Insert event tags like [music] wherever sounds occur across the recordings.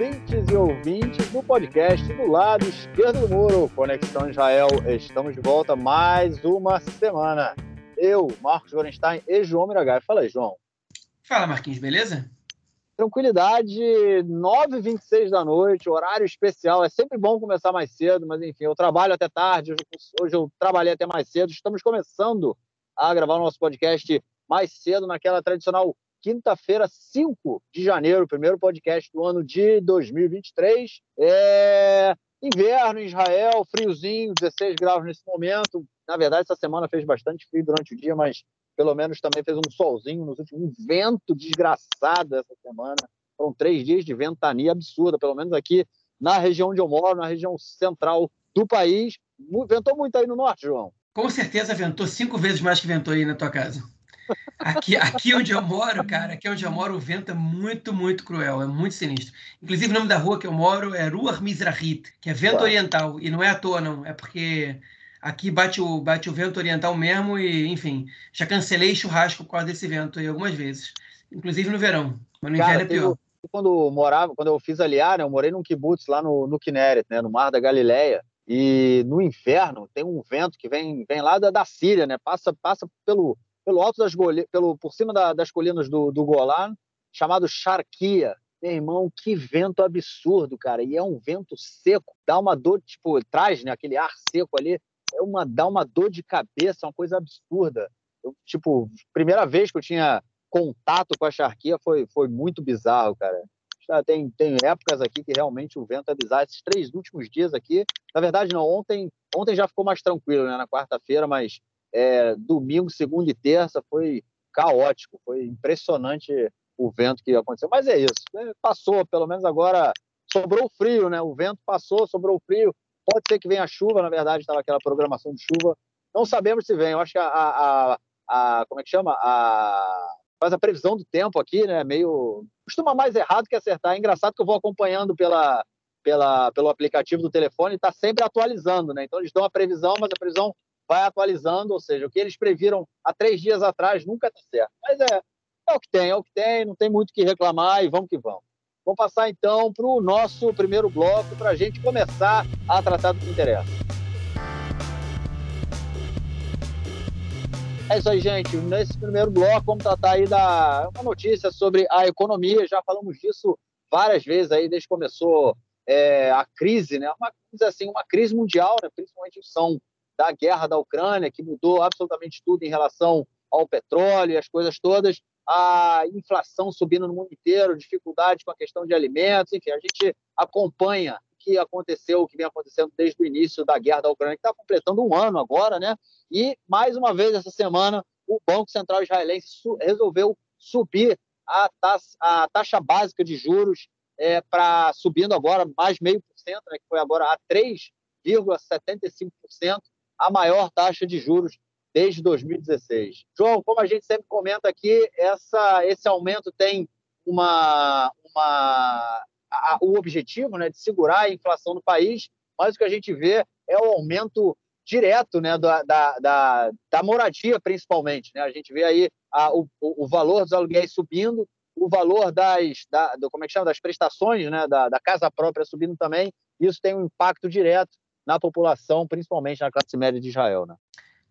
ouvintes e ouvintes do podcast do lado esquerdo do muro, Conexão Israel. Estamos de volta mais uma semana. Eu, Marcos Gorenstein e João Miragai. Fala aí, João. Fala, Marquinhos, beleza? Tranquilidade, 9h26 da noite, horário especial. É sempre bom começar mais cedo, mas enfim, eu trabalho até tarde. Hoje, hoje eu trabalhei até mais cedo. Estamos começando a gravar o nosso podcast mais cedo, naquela tradicional quinta-feira, 5 de janeiro, primeiro podcast do ano de 2023. É inverno em Israel, friozinho, 16 graus nesse momento. Na verdade, essa semana fez bastante frio durante o dia, mas pelo menos também fez um solzinho nos últimos. Um vento desgraçado essa semana. Foram três dias de ventania absurda, pelo menos aqui na região onde eu moro, na região central do país. Ventou muito aí no norte, João. Com certeza ventou cinco vezes mais que ventou aí na tua casa. Aqui, aqui onde eu moro, cara, aqui onde eu moro, o vento é muito, muito cruel, é muito sinistro. Inclusive, o nome da rua que eu moro é Rua Mizrahit, que é vento Uau. oriental. E não é à toa, não. É porque aqui bate o, bate o vento oriental mesmo e, enfim, já cancelei churrasco por causa desse vento aí algumas vezes. Inclusive no verão, mas no cara, inverno é pior. Quando morava, quando eu fiz aliar, né, eu morei num kibbutz lá no, no Kinneret, né, no Mar da Galileia. E no inverno tem um vento que vem, vem lá da, da Síria, né? Passa, passa pelo, pelo alto das pelo por cima da, das colinas do, do Golan, chamado Charquia. Meu irmão, que vento absurdo, cara. E é um vento seco, dá uma dor, tipo, traz, né, aquele ar seco ali, é uma dá uma dor de cabeça, uma coisa absurda. Eu, tipo, primeira vez que eu tinha contato com a charquia foi, foi muito bizarro, cara. Tem, tem épocas aqui que realmente o vento é bizarro. Esses três últimos dias aqui, na verdade, não, ontem, ontem já ficou mais tranquilo, né, na quarta-feira, mas é, domingo, segunda e terça foi caótico, foi impressionante o vento que aconteceu. Mas é isso, né? passou, pelo menos agora sobrou frio, né? O vento passou, sobrou frio. Pode ser que venha chuva, na verdade, estava aquela programação de chuva. Não sabemos se vem. Eu acho que a, a, a, como é que chama? A faz a previsão do tempo aqui, né? Meio costuma mais errado que acertar. É engraçado que eu vou acompanhando pela, pela, pelo aplicativo do telefone e está sempre atualizando, né? Então eles dão a previsão, mas a previsão vai atualizando, ou seja, o que eles previram há três dias atrás nunca está certo. Mas é, é o que tem, é o que tem, não tem muito o que reclamar e vamos que vamos. Vamos passar então para o nosso primeiro bloco para a gente começar a tratar do que interessa. É isso aí, gente. Nesse primeiro bloco, vamos tratar aí da uma notícia sobre a economia. Já falamos disso várias vezes aí desde que começou é, a crise, né? Uma assim, uma crise mundial, né? Principalmente São da guerra da Ucrânia, que mudou absolutamente tudo em relação ao petróleo e as coisas todas, a inflação subindo no mundo inteiro, dificuldade com a questão de alimentos, enfim, a gente acompanha o que aconteceu, o que vem acontecendo desde o início da guerra da Ucrânia, que está completando um ano agora, né? E, mais uma vez, essa semana, o Banco Central Israelense resolveu subir a taxa, a taxa básica de juros é, para subindo agora mais meio por cento, né, que foi agora a 3,75%, a maior taxa de juros desde 2016. João, como a gente sempre comenta aqui, essa, esse aumento tem uma, uma a, o objetivo né, de segurar a inflação no país, mas o que a gente vê é o aumento direto né, da, da, da, da moradia, principalmente. Né? A gente vê aí a, o, o valor dos aluguéis subindo, o valor das, da, do, como é que chama, das prestações né, da, da casa própria subindo também. Isso tem um impacto direto na população, principalmente na classe média de Israel, né?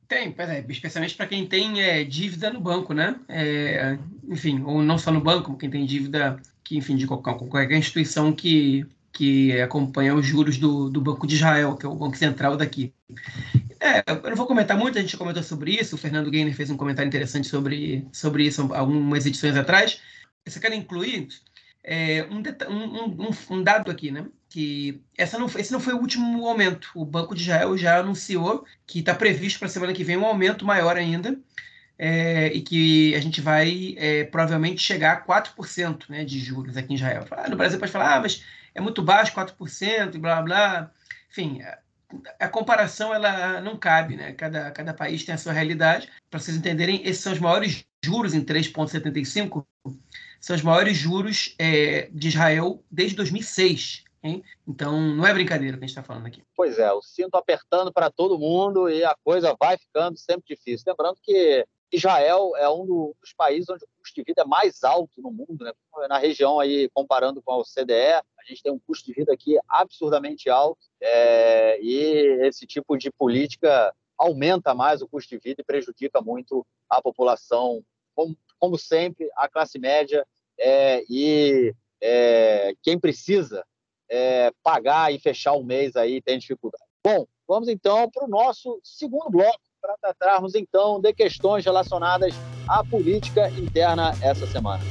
Tem, é, especialmente para quem tem é, dívida no banco, né? É, enfim, ou não só no banco, quem tem dívida, que, enfim, de qualquer, qualquer instituição que, que acompanha os juros do, do Banco de Israel, que é o Banco Central daqui. É, eu não vou comentar muito, a gente comentou sobre isso, o Fernando Gainer fez um comentário interessante sobre, sobre isso algumas edições atrás. Eu só quero incluir é, um, um, um, dado aqui, né? Que essa não, esse não foi o último aumento. O Banco de Israel já anunciou que está previsto para a semana que vem um aumento maior ainda. É, e que a gente vai é, provavelmente chegar a 4% né, de juros aqui em Israel. Ah, no Brasil pode falar, ah, mas é muito baixo, 4%, e blá blá. Enfim, a, a comparação ela não cabe, né? Cada, cada país tem a sua realidade. Para vocês entenderem, esses são os maiores juros em 3,75 são os maiores juros é, de Israel desde 2006. Hein? Então, não é brincadeira que a gente está falando aqui. Pois é, o cinto apertando para todo mundo e a coisa vai ficando sempre difícil. Lembrando que Israel é um dos países onde o custo de vida é mais alto no mundo, né? na região aí, comparando com a OCDE, a gente tem um custo de vida aqui absurdamente alto é, e esse tipo de política aumenta mais o custo de vida e prejudica muito a população, como, como sempre, a classe média é, e é, quem precisa é, pagar e fechar o mês aí tem dificuldade. Bom, vamos então para o nosso segundo bloco, para tratarmos então de questões relacionadas à política interna essa semana.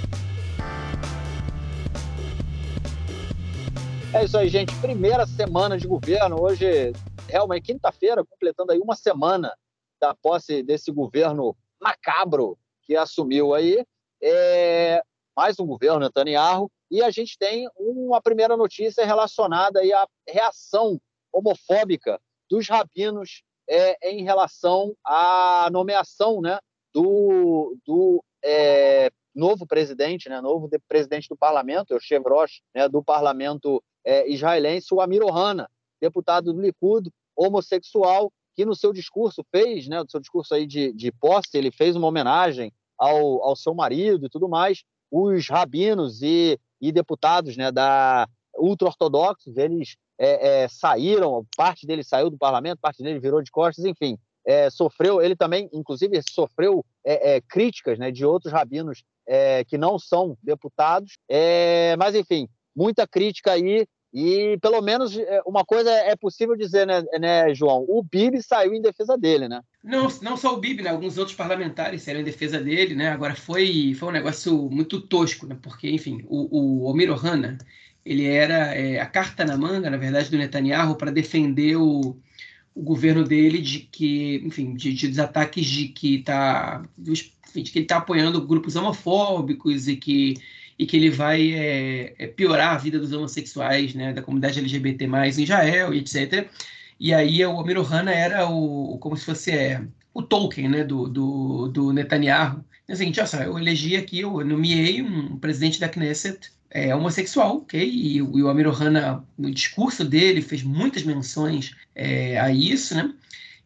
É isso aí, gente. Primeira semana de governo. Hoje, realmente, quinta-feira, completando aí uma semana da posse desse governo macabro que assumiu aí. É... Mais um governo Netanyahu. E a gente tem uma primeira notícia relacionada aí à reação homofóbica dos rabinos é, em relação à nomeação né, do, do é, novo presidente, né, novo presidente do parlamento, o Chevroche, né, do parlamento é, israelense, o Amir Ohana, deputado do Likud, homossexual, que no seu discurso fez, né, no seu discurso aí de, de posse, ele fez uma homenagem ao, ao seu marido e tudo mais. Os rabinos e, e deputados né, da ultra-ortodoxos, eles é, é, saíram, parte deles saiu do parlamento, parte dele virou de costas, enfim, é, sofreu, ele também, inclusive, sofreu é, é, críticas né, de outros rabinos é, que não são deputados, mas, enfim, muita crítica aí, e pelo menos uma coisa é possível dizer, né, né, João? O Bibi saiu em defesa dele, né? Não, não só o Bibi, né? Alguns outros parlamentares saíram em defesa dele, né? Agora foi, foi um negócio muito tosco, né? Porque, enfim, o, o Omir ele era é, a carta na manga, na verdade, do Netanyahu para defender o, o, governo dele de que, enfim, de, de dos ataques de que está, de que ele está apoiando grupos homofóbicos e que e que ele vai é, é, piorar a vida dos homossexuais, né, da comunidade LGBT em Israel e etc. E aí o Amir Ohana era o, como se fosse é, o Tolkien, né, do, do, do Netanyahu. É o seguinte, olha só, eu elegi aqui, eu nomeei um presidente da Knesset é homossexual, ok? E, e o Amir Ohana, no discurso dele, fez muitas menções é, a isso, né?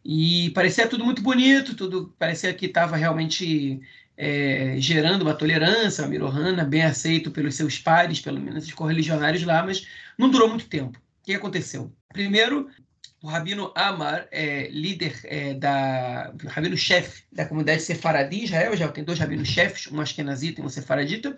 E parecia tudo muito bonito, tudo parecia que estava realmente é, gerando uma tolerância, o Amir Ohana, bem aceito pelos seus pares, pelo menos os correligionários lá, mas não durou muito tempo. O que aconteceu? Primeiro, o Rabino Amar, é, líder é, da. Rabino-chefe da comunidade sefaradi em Israel, já tem dois rabinos-chefes, um askenazita e um sefaradita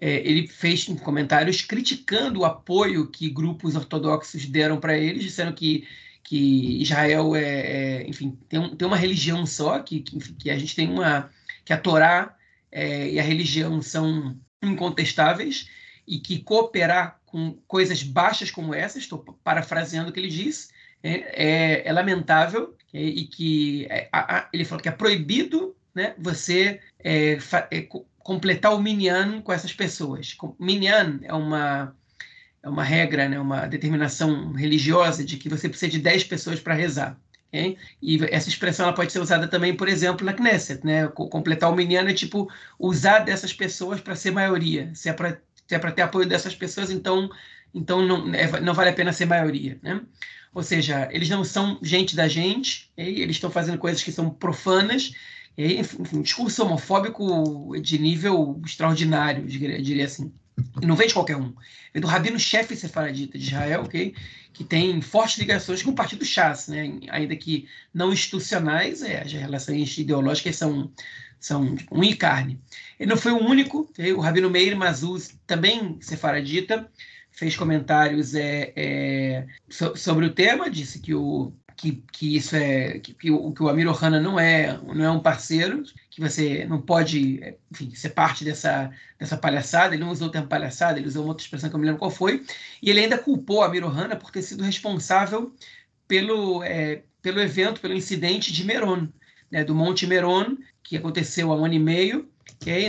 é, ele fez comentários criticando o apoio que grupos ortodoxos deram para eles, dizendo que, que Israel é, é enfim, tem, um, tem, uma religião só, que, que, que, a gente tem uma. Que a Torá é, e a religião são incontestáveis, e que cooperar com coisas baixas como essas, estou parafraseando o que ele disse, é, é, é lamentável, e que a, a, ele falou que é proibido né, você é, completar o minyan com essas pessoas. Minyan é uma é uma regra, né, uma determinação religiosa de que você precisa de 10 pessoas para rezar. E essa expressão ela pode ser usada também, por exemplo, na Knesset. Né? Completar o minyan é tipo usar dessas pessoas para ser maioria. Se é para é ter apoio dessas pessoas, então, então não, é, não vale a pena ser maioria. Né? Ou seja, eles não são gente da gente, okay? eles estão fazendo coisas que são profanas enfim, um discurso homofóbico de nível extraordinário, diria assim. E não vem de qualquer um. Vem do rabino-chefe sefaradita de Israel, okay? que tem fortes ligações com o partido Chas, né? ainda que não institucionais, é, as relações ideológicas são, são tipo, um e carne. Ele não foi o único, o rabino Meir Mazuz, também sefaradita, fez comentários é, é, so, sobre o tema, disse que o que, que isso é que, que, o, o Amir Ohana não é não é um parceiro, que você não pode enfim, ser parte dessa, dessa palhaçada. Ele não usou o termo palhaçada, ele usou uma outra expressão que eu me lembro qual foi. E ele ainda culpou Amir Ohana por ter sido responsável pelo, é, pelo evento, pelo incidente de Meron, né, do Monte Meron, que aconteceu há um ano e meio,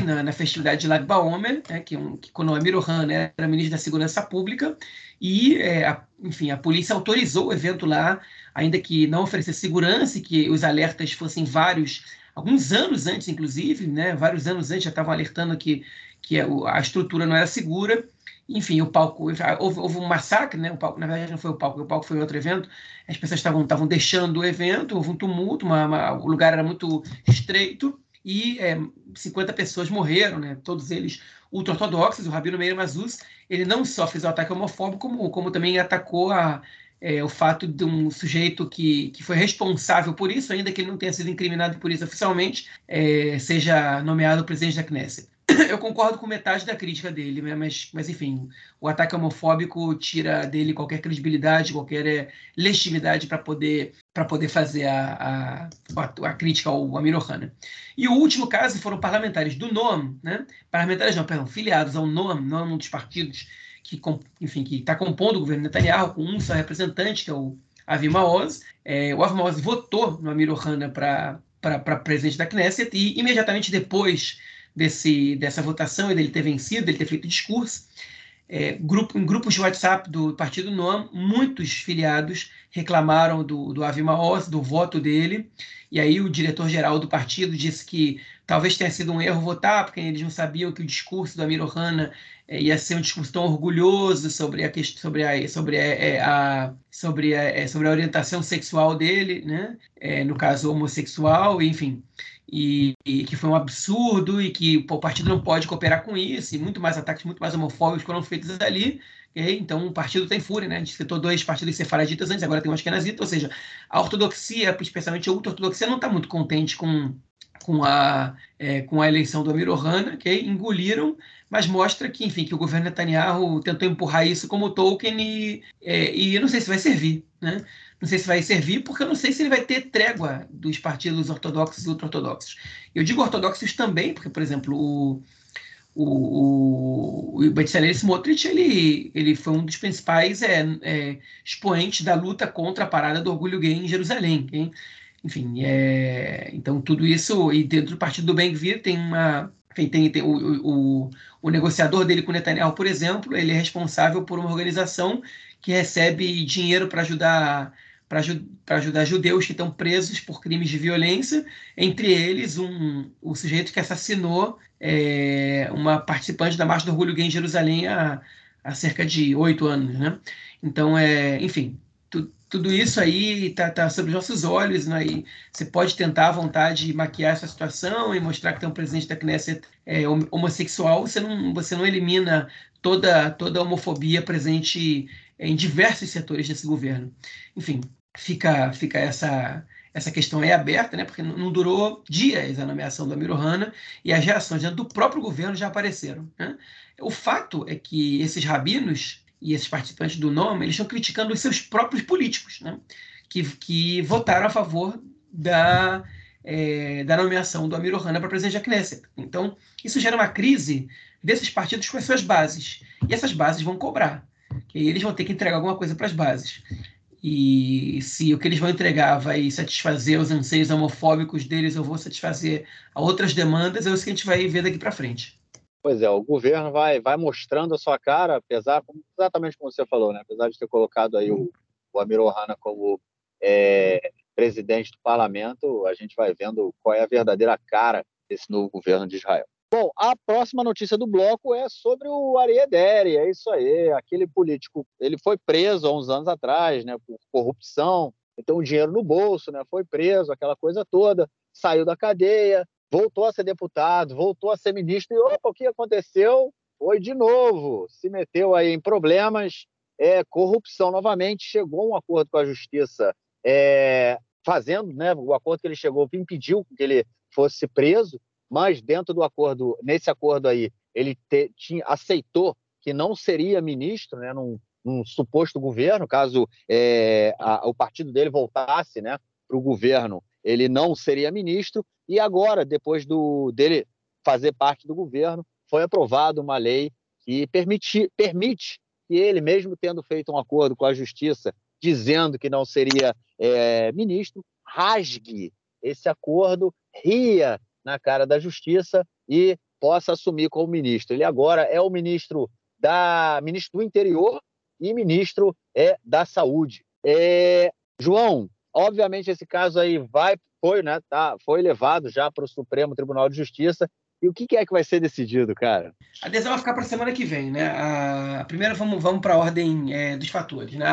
na, na festividade de Lag Baomer, né, que, um, que quando Amir Ohana era ministro da Segurança Pública, e, é, a, enfim, a polícia autorizou o evento lá, ainda que não oferecesse segurança e que os alertas fossem vários, alguns anos antes, inclusive, né, vários anos antes já estavam alertando que, que a, estrutura não era segura. Enfim, o palco, houve, houve, um massacre, né? O palco, na verdade, não foi o palco, o palco foi outro evento. As pessoas estavam deixando o evento, houve um tumulto, uma, uma, o lugar era muito estreito e é, 50 pessoas morreram, né? todos eles ultra-ortodoxos. O Rabino Meir Mazus, ele não só fez o ataque homofóbico, como, como também atacou a, é, o fato de um sujeito que, que foi responsável por isso, ainda que ele não tenha sido incriminado por isso oficialmente, é, seja nomeado presidente da Knesset. [coughs] eu concordo com metade da crítica dele, né? mas, mas enfim, o ataque homofóbico tira dele qualquer credibilidade, qualquer é, legitimidade para poder para poder fazer a, a, a, crítica ao Amir Ohana. E o último caso foram parlamentares do NOAM, né? parlamentares não, perdão, filiados ao NOAM, NOAM é um dos partidos que, enfim, que está compondo o governo Netanyahu, com um só representante, que é o Avi Maoz. É, o Avi Maoz votou no Amir Ohana para presidente da Knesset e imediatamente depois desse, dessa votação e dele ter vencido, dele ter feito discurso, é, grupo, em grupos de WhatsApp do Partido Noam, muitos filiados reclamaram do, do Avi Maoz, do voto dele, e aí o diretor-geral do partido disse que talvez tenha sido um erro votar, porque eles não sabiam que o discurso do Amir Ohana é, ia ser um discurso tão orgulhoso sobre a sobre a sobre a, é, a sobre a, é, sobre a orientação sexual dele, né? É, no caso homossexual, enfim e, e, que foi um absurdo e que pô, o partido não pode cooperar com isso, e muito mais ataques muito mais homofóbicos foram feitos ali. Okay? Então o partido tem fúria, né? Citou dois partidos sefaraditas antes, agora tem um ashkenazita, ou seja, a ortodoxia, especialmente a ultra-ortodoxia, não está muito contente com, com, a, é, com a eleição do Amir Ohana, engoliram, mas mostra que, enfim, que o governo Netanyahu tentou empurrar isso como Tolkien e, é, e eu não sei se vai servir, né? Não sei se vai servir, porque eu não sei se ele vai ter trégua dos partidos ortodoxos e ultra-ortodoxos. Eu digo ortodoxos também, porque, por exemplo, o, o, o, o Bezalel Smotrich, ele, ele foi um dos principais é, é, expoentes da luta contra a parada do orgulho gay em Jerusalém. Hein? Enfim, é, então tudo isso, e dentro do partido do Ben-Gvir tem uma... Tem, tem o, o, o negociador dele com Netanyahu, por exemplo, ele é responsável por uma organização que recebe dinheiro para ajudar para ajudar judeus que estão presos por crimes de violência, entre eles um, o sujeito que assassinou é, uma participante da Marcha do Orgulho Gay em Jerusalém há, há cerca de oito anos. Né? Então, é, enfim, tu, tudo isso aí está tá sob os nossos olhos, né? e você pode tentar à vontade maquiar essa situação e mostrar que tem um presidente da Knesset é, homossexual, você não, você não elimina toda, toda a homofobia presente em diversos setores desse governo. Enfim, fica, fica essa, essa questão é aberta, né? porque não durou dias a nomeação do Amir Ohana e as reações do próprio governo já apareceram. Né? O fato é que esses rabinos e esses participantes do nome eles estão criticando os seus próprios políticos, né? que, que votaram a favor da, é, da nomeação do Amir Ohana para presidente da Knesset. Então, isso gera uma crise desses partidos com as suas bases. E essas bases vão cobrar. E eles vão ter que entregar alguma coisa para as bases. E se o que eles vão entregar vai satisfazer os anseios homofóbicos deles, eu vou satisfazer a outras demandas, é isso que a gente vai ver daqui para frente. Pois é, o governo vai, vai mostrando a sua cara, apesar, exatamente como você falou, né? apesar de ter colocado aí o, o Amir Ohana como é, presidente do parlamento, a gente vai vendo qual é a verdadeira cara desse novo governo de Israel. Bom, a próxima notícia do bloco é sobre o Ariederi, é isso aí, aquele político, ele foi preso há uns anos atrás, né, por corrupção, então o dinheiro no bolso, né, foi preso, aquela coisa toda, saiu da cadeia, voltou a ser deputado, voltou a ser ministro, e opa, o que aconteceu? Foi de novo, se meteu aí em problemas, é, corrupção novamente, chegou a um acordo com a justiça, é, fazendo, né, o acordo que ele chegou impediu que ele fosse preso, mas dentro do acordo, nesse acordo aí, ele te, tinha, aceitou que não seria ministro, né, num, num suposto governo, caso é, a, o partido dele voltasse né, para o governo, ele não seria ministro, e agora, depois do, dele fazer parte do governo, foi aprovada uma lei que permite, permite que ele, mesmo tendo feito um acordo com a justiça, dizendo que não seria é, ministro, rasgue esse acordo, ria na cara da Justiça e possa assumir como ministro. Ele agora é o ministro da ministro do Interior e ministro é da Saúde. É, João, obviamente esse caso aí vai foi, né, tá, foi levado já para o Supremo Tribunal de Justiça. E o que, é que vai ser decidido, cara? A decisão vai ficar para a semana que vem, né? A, primeira vamos, vamos para a ordem é, dos fatores. Né?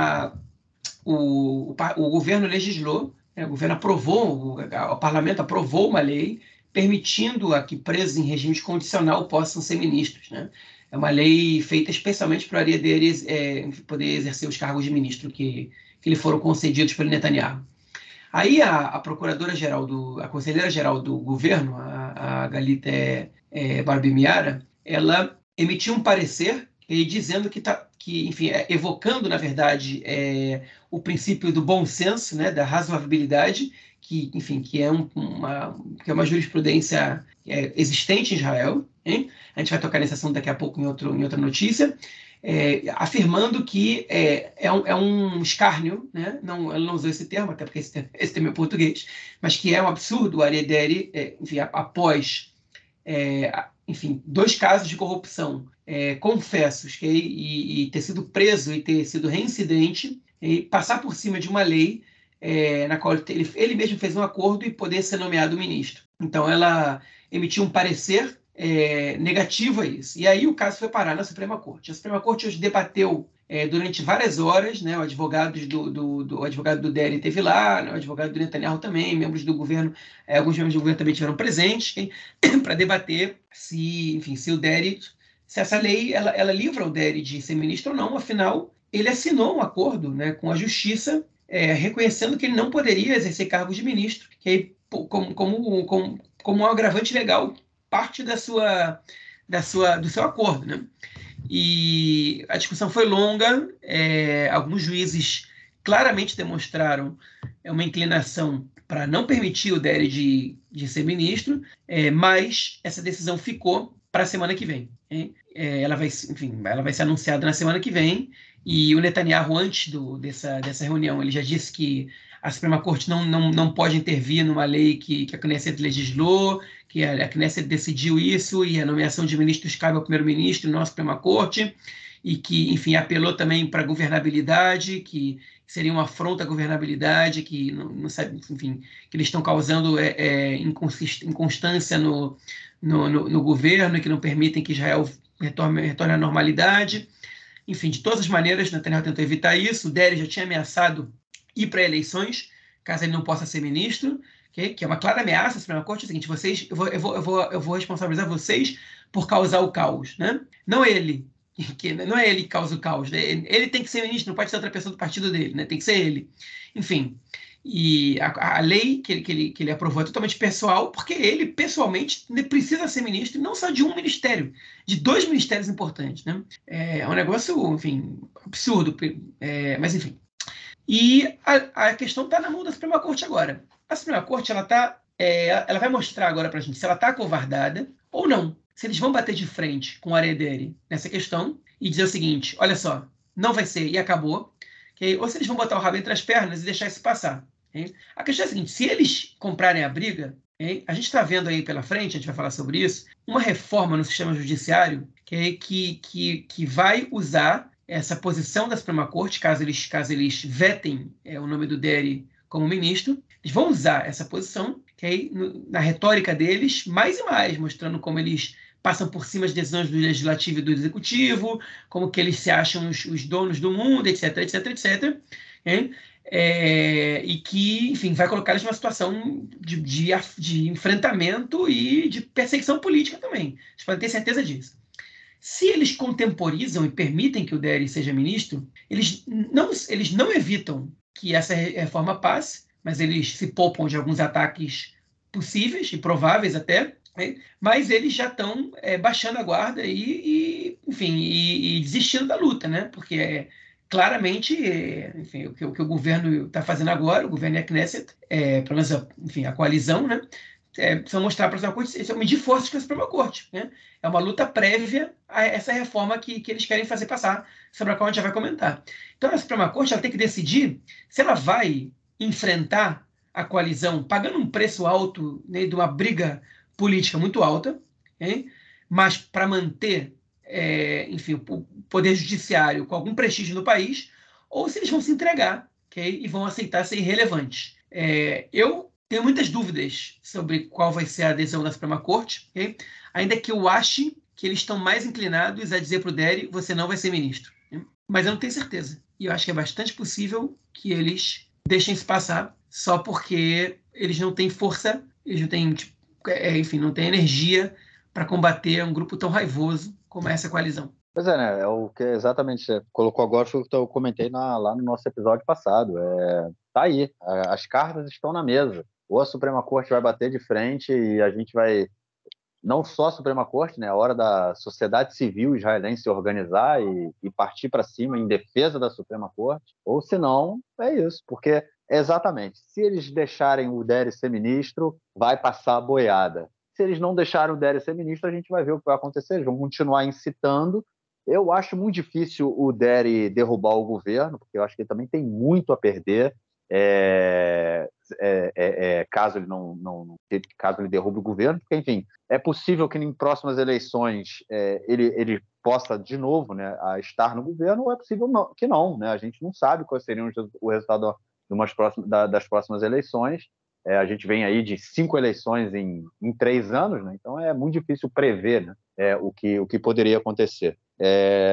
o, o, o governo legislou, né? o governo aprovou, o, o parlamento aprovou uma lei permitindo a que presos em regime condicional possam ser ministros. Né? É uma lei feita especialmente para o Ariadne é, poder exercer os cargos de ministro que, que lhe foram concedidos pelo Netanyahu. Aí a, a procuradora-geral, do, a conselheira-geral do governo, a, a Galita é, Barbimiara, ela emitiu um parecer e dizendo que está, que, enfim, é, evocando, na verdade, é, o princípio do bom senso, né, da razoabilidade, que, enfim, que é, um, uma, que é uma jurisprudência é, existente em Israel. Hein? A gente vai tocar nesse assunto daqui a pouco em, outro, em outra notícia. É, afirmando que é, é, um, é um escárnio, né? não, ela não usou esse termo, até porque esse termo, esse termo é português, mas que é um absurdo o Ariadne, é, enfim, após é, enfim, dois casos de corrupção é, confessos que, e, e, ter sido preso e ter sido reincidente, e passar por cima de uma lei é, na qual ele, ele, mesmo fez um acordo e poder ser nomeado ministro. Então, ela emitiu um parecer é, negativo a isso. E aí o caso foi parar na Suprema Corte. A Suprema Corte hoje debateu é, durante várias horas, né, o advogado do, do, do, o advogado do Deri teve lá, né, o advogado do Netanyahu também, membros do governo, é, alguns membros do governo também tiveram presentes [coughs] para debater se, enfim, se o Deri, se essa lei ela, ela livra o Deri de ser ministro ou não, afinal ele assinou um acordo, né, com a Justiça é, reconhecendo que ele não poderia exercer cargos de ministro, que aí, como, como, como, como um agravante legal parte da sua, da sua, do seu acordo, né? E a discussão foi longa, é, alguns juízes claramente demonstraram é, uma inclinação para não permitir o Dere de, de ser ministro, é, mas essa decisão ficou para a semana que vem. É, ela vai, enfim, ela vai ser anunciada na semana que vem. E o Netanyahu, antes do, dessa, dessa reunião, ele já disse que a Suprema Corte não, não, não pode intervir numa lei que, que a Knesset legislou, que a, a Knesset decidiu isso e a nomeação de ministros cabe ao primeiro-ministro, não à Suprema Corte, e que, enfim, apelou também para a governabilidade, que seria uma afronta à governabilidade, que não, não sabe, enfim, que eles estão causando é, é, inconstância no, no, no, no, governo, que não permitem que Israel retorne, retorne à normalidade. Enfim, de todas as maneiras, Netanyahu tentou evitar isso. O Deri já tinha ameaçado ir para eleições, caso ele não possa ser ministro, okay? que é uma clara ameaça à Suprema Corte. É o seguinte: vocês, eu vou, eu, vou, eu, vou, eu vou responsabilizar vocês por causar o caos. Né? Não ele, [laughs] que não é ele que causa o caos. Né? Ele tem que ser ministro, não pode ser outra pessoa do partido dele, né? tem que ser ele. Enfim. E a, a lei que ele, que, ele, que ele aprovou é totalmente pessoal, porque ele, pessoalmente, precisa ser ministro, não só de um ministério, de dois ministérios importantes. Né? É, é um negócio, enfim, absurdo. É, mas, enfim, e a, a questão está na mão da Suprema Corte agora. A Suprema Corte ela tá, é, ela vai mostrar agora para a gente se ela está acovardada ou não. Se eles vão bater de frente com o Arederi nessa questão e dizer o seguinte: olha só, não vai ser e acabou. Okay? Ou se eles vão botar o rabo entre as pernas e deixar isso passar. A questão é a seguinte: se eles comprarem a briga, a gente está vendo aí pela frente, a gente vai falar sobre isso, uma reforma no sistema judiciário que, que, que vai usar essa posição da Suprema Corte, caso eles, caso eles vetem é, o nome do Deri como ministro, eles vão usar essa posição, que aí, no, na retórica deles, mais e mais, mostrando como eles passam por cima das decisões do legislativo e do executivo, como que eles se acham os, os donos do mundo, etc, etc, etc. É, e que, enfim, vai colocar eles numa situação de, de, de enfrentamento e de perseguição política também. Vocês podem ter certeza disso. Se eles contemporizam e permitem que o Deri seja ministro, eles não, eles não evitam que essa reforma passe, mas eles se poupam de alguns ataques possíveis e prováveis até, né? mas eles já estão é, baixando a guarda e, e enfim, e, e, desistindo da luta, né? Porque é, claramente, enfim, o que, o que, o governo está fazendo agora, o governo e a Knesset, é, pelo menos, a, enfim, a coalizão, né? é, mostrar para a Suprema Corte, é medir forças com a Suprema Corte. Né? É uma luta prévia a essa reforma que, que eles querem fazer passar, sobre a qual a gente já vai comentar. Então, a Suprema Corte ela tem que decidir se ela vai enfrentar a coalizão pagando um preço alto né, de uma briga política muito alta, hein? mas para manter é, enfim, o poder judiciário com algum prestígio no país, ou se eles vão se entregar okay? e vão aceitar ser irrelevantes. É, eu tenho muitas dúvidas sobre qual vai ser a adesão da Suprema Corte, okay? ainda que eu ache que eles estão mais inclinados a dizer para o Deri você não vai ser ministro. Okay? Mas eu não tenho certeza. E eu acho que é bastante possível que eles deixem isso passar só porque eles não têm força, eles não têm tipo, é, enfim, não tem energia para combater um grupo tão raivoso como essa coalizão. Pois é, né? É o que exatamente você colocou agora foi o que eu comentei na, lá no nosso episódio passado. É, tá aí, as cartas estão na mesa. Ou a Suprema Corte vai bater de frente e a gente vai não só a Suprema Corte, né, a hora da sociedade civil israelense se organizar e, e partir para cima em defesa da Suprema Corte, ou se não, é isso, porque exatamente, se eles deixarem o Dere ser ministro, vai passar a boiada. Se eles não deixarem o Dere ser ministro, a gente vai ver o que vai acontecer, eles vão continuar incitando. Eu acho muito difícil o Dere derrubar o governo, porque eu acho que ele também tem muito a perder. É, é, é, é, caso ele não, não, caso ele derrube o governo, porque enfim é possível que em próximas eleições é, ele, ele possa de novo né, estar no governo ou é possível não, que não, né? A gente não sabe qual seria o resultado próximas, da, das próximas eleições. É, a gente vem aí de cinco eleições em, em três anos, né? então é muito difícil prever né? o, que, o que poderia acontecer.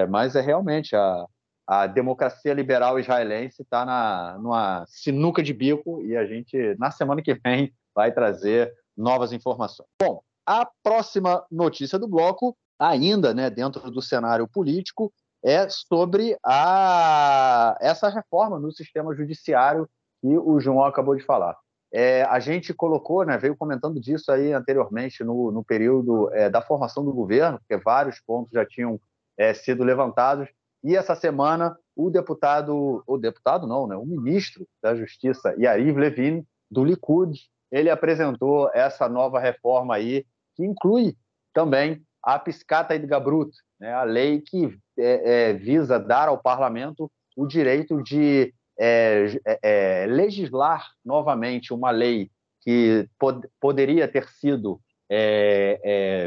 mas é realmente a, a democracia liberal israelense está numa sinuca de bico e a gente, na semana que vem, vai trazer novas informações. Bom, a próxima notícia do bloco, ainda né, dentro do cenário político, é sobre a, essa reforma no sistema judiciário que o João acabou de falar. É, a gente colocou, né, veio comentando disso aí anteriormente no, no período é, da formação do governo, porque vários pontos já tinham é, sido levantados. E essa semana, o deputado, o deputado não, né, o ministro da Justiça, Yariv Levin, do Likud, ele apresentou essa nova reforma aí, que inclui também a Piscata de Gabrut, né, a lei que é, é, visa dar ao parlamento o direito de é, é, é legislar novamente uma lei que pod poderia ter sido é,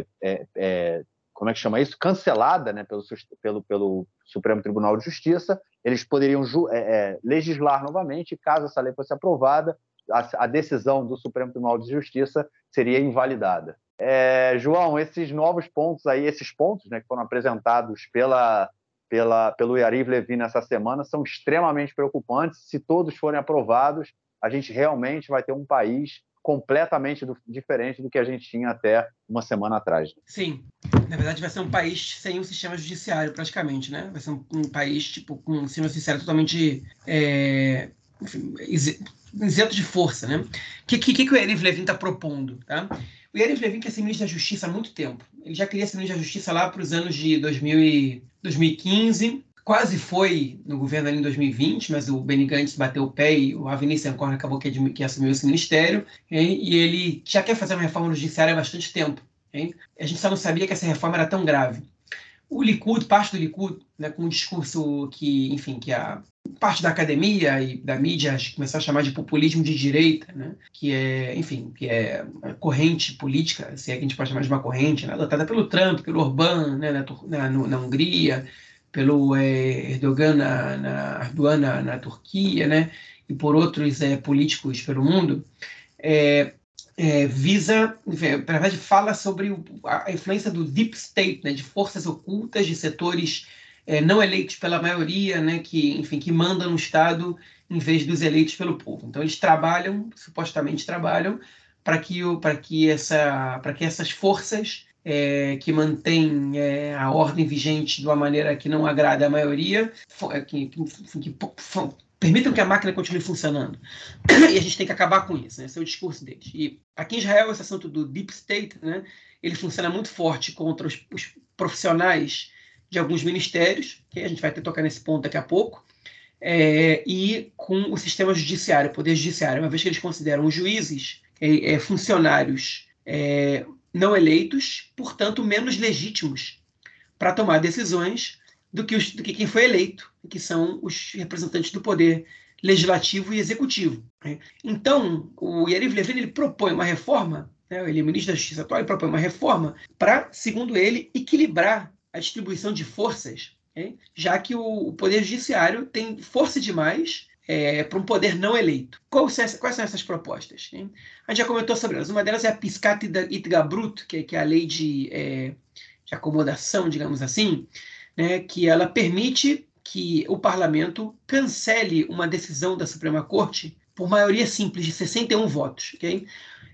como é que chama isso? Cancelada né, pelo, pelo, pelo Supremo Tribunal de Justiça. Eles poderiam é, é, legislar novamente, caso essa lei fosse aprovada, a, a, decisão do Supremo Tribunal de Justiça seria invalidada. É, João, esses novos pontos aí, esses pontos né, que foram apresentados pela, pela, pelo Yariv Levin nessa semana são extremamente preocupantes. Se todos forem aprovados, a gente realmente vai ter um país completamente do, diferente do que a gente tinha até uma semana atrás. Sim, na verdade vai ser um país sem um sistema judiciário praticamente, né? Vai ser um, um país tipo com um sistema judiciário totalmente é, enfim, isento de força, né? O que, que, que o Eriv Levin está propondo, tá? O Eriv Levin quer ser ministro da Justiça há muito tempo. Ele já queria ser ministro da Justiça lá para os anos de 2000 e 2015, quase foi no governo ali em 2020, mas o Benny Gantz bateu o pé e o Avi Nissenkorn acabou que, que, assumiu esse ministério, hein? e ele já quer fazer uma reforma no judiciário há bastante tempo. Hein? A gente só não sabia que essa reforma era tão grave. O Likud, parte do Likud, né, com um discurso que, enfim, que a parte da academia e da mídia começou a chamar de populismo de direita, né, que é, enfim, que é corrente política, se é que a gente pode chamar de uma corrente, né, adotada pelo Trump, pelo Orbán, né, na, na, na Hungria, pelo é, Erdogan na, na Erdogan na, na, Turquia, né, e por outros é, políticos pelo mundo, é, é, visa, enfim, na verdade, fala sobre a influência do deep state, né, de forças ocultas, de setores é, não eleitos pela maioria, né, que, enfim, que mandam no Estado em vez dos eleitos pelo povo. Então, eles trabalham, supostamente trabalham, para que, que, essa, que essas forças é, que mantém é, a ordem vigente de uma maneira que não agrada a maioria, é, que, que, que permitam que a máquina continue funcionando. [coughs] E a gente tem que acabar com isso, né? esse é o discurso deles. E aqui em Israel, esse assunto do deep state, né, ele funciona muito forte contra os, os profissionais de alguns ministérios, que a gente vai ter tocar nesse ponto daqui a pouco, é, e com o sistema judiciário, o poder judiciário, uma vez que eles consideram os juízes é, é funcionários é, não eleitos, portanto, menos legítimos para tomar decisões do que, os, do que quem foi eleito, que são os representantes do poder legislativo e executivo. Né? Então, o Yariv Levin ele propõe uma reforma, né? ele é ministro da Justiça atual, ele propõe uma reforma para, segundo ele, equilibrar a distribuição de forças, né? já que o, Poder Judiciário tem força demais é, para um poder não eleito. Quais, são essas propostas? Hein? A gente já comentou sobre elas. Uma delas é a Piscat Itgabrut, que, que é a lei de, é, de acomodação, digamos assim, né, que ela permite que o parlamento cancele uma decisão da Suprema Corte por maioria simples de 61 votos. Okay?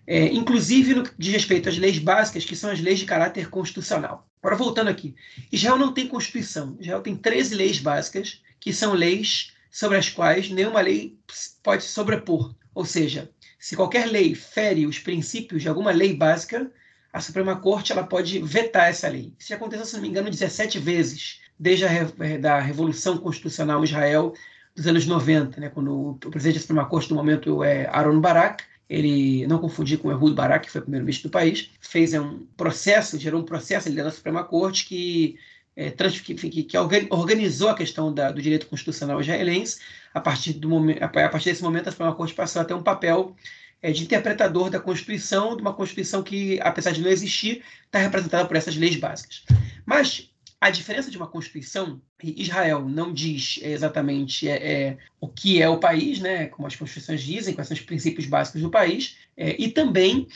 é, inclusive no que diz respeito às leis básicas, que são as leis de caráter constitucional. Agora, voltando aqui, Israel não tem Constituição. Israel tem 13 leis básicas, que são leis sobre as quais nenhuma lei pode se sobrepor. Ou seja, se qualquer lei fere os princípios de alguma lei básica, a Suprema Corte ela pode vetar essa lei. Isso aconteceu, se não me engano, 17 vezes, desde a eh, da Revolução Constitucional em Israel dos anos 90, né, quando o presidente da Suprema Corte, no momento, é Aaron Barak, ele, não confundir com Ehud Barak, que foi primeiro-ministro do país, fez um processo, gerou um processo ali da Suprema Corte que, é, trans, que, que, que, organizou a questão da, do direito constitucional israelense. A partir, do momento, a partir desse momento, a Suprema Corte passou a ter um papel é, de interpretador da Constituição, de uma Constituição que, apesar de não existir, está representada por essas leis básicas. Mas a diferença de uma Constituição, Israel não diz exatamente é, é, o que é o país, né, como as Constituições dizem, quais são os princípios básicos do país, é, e também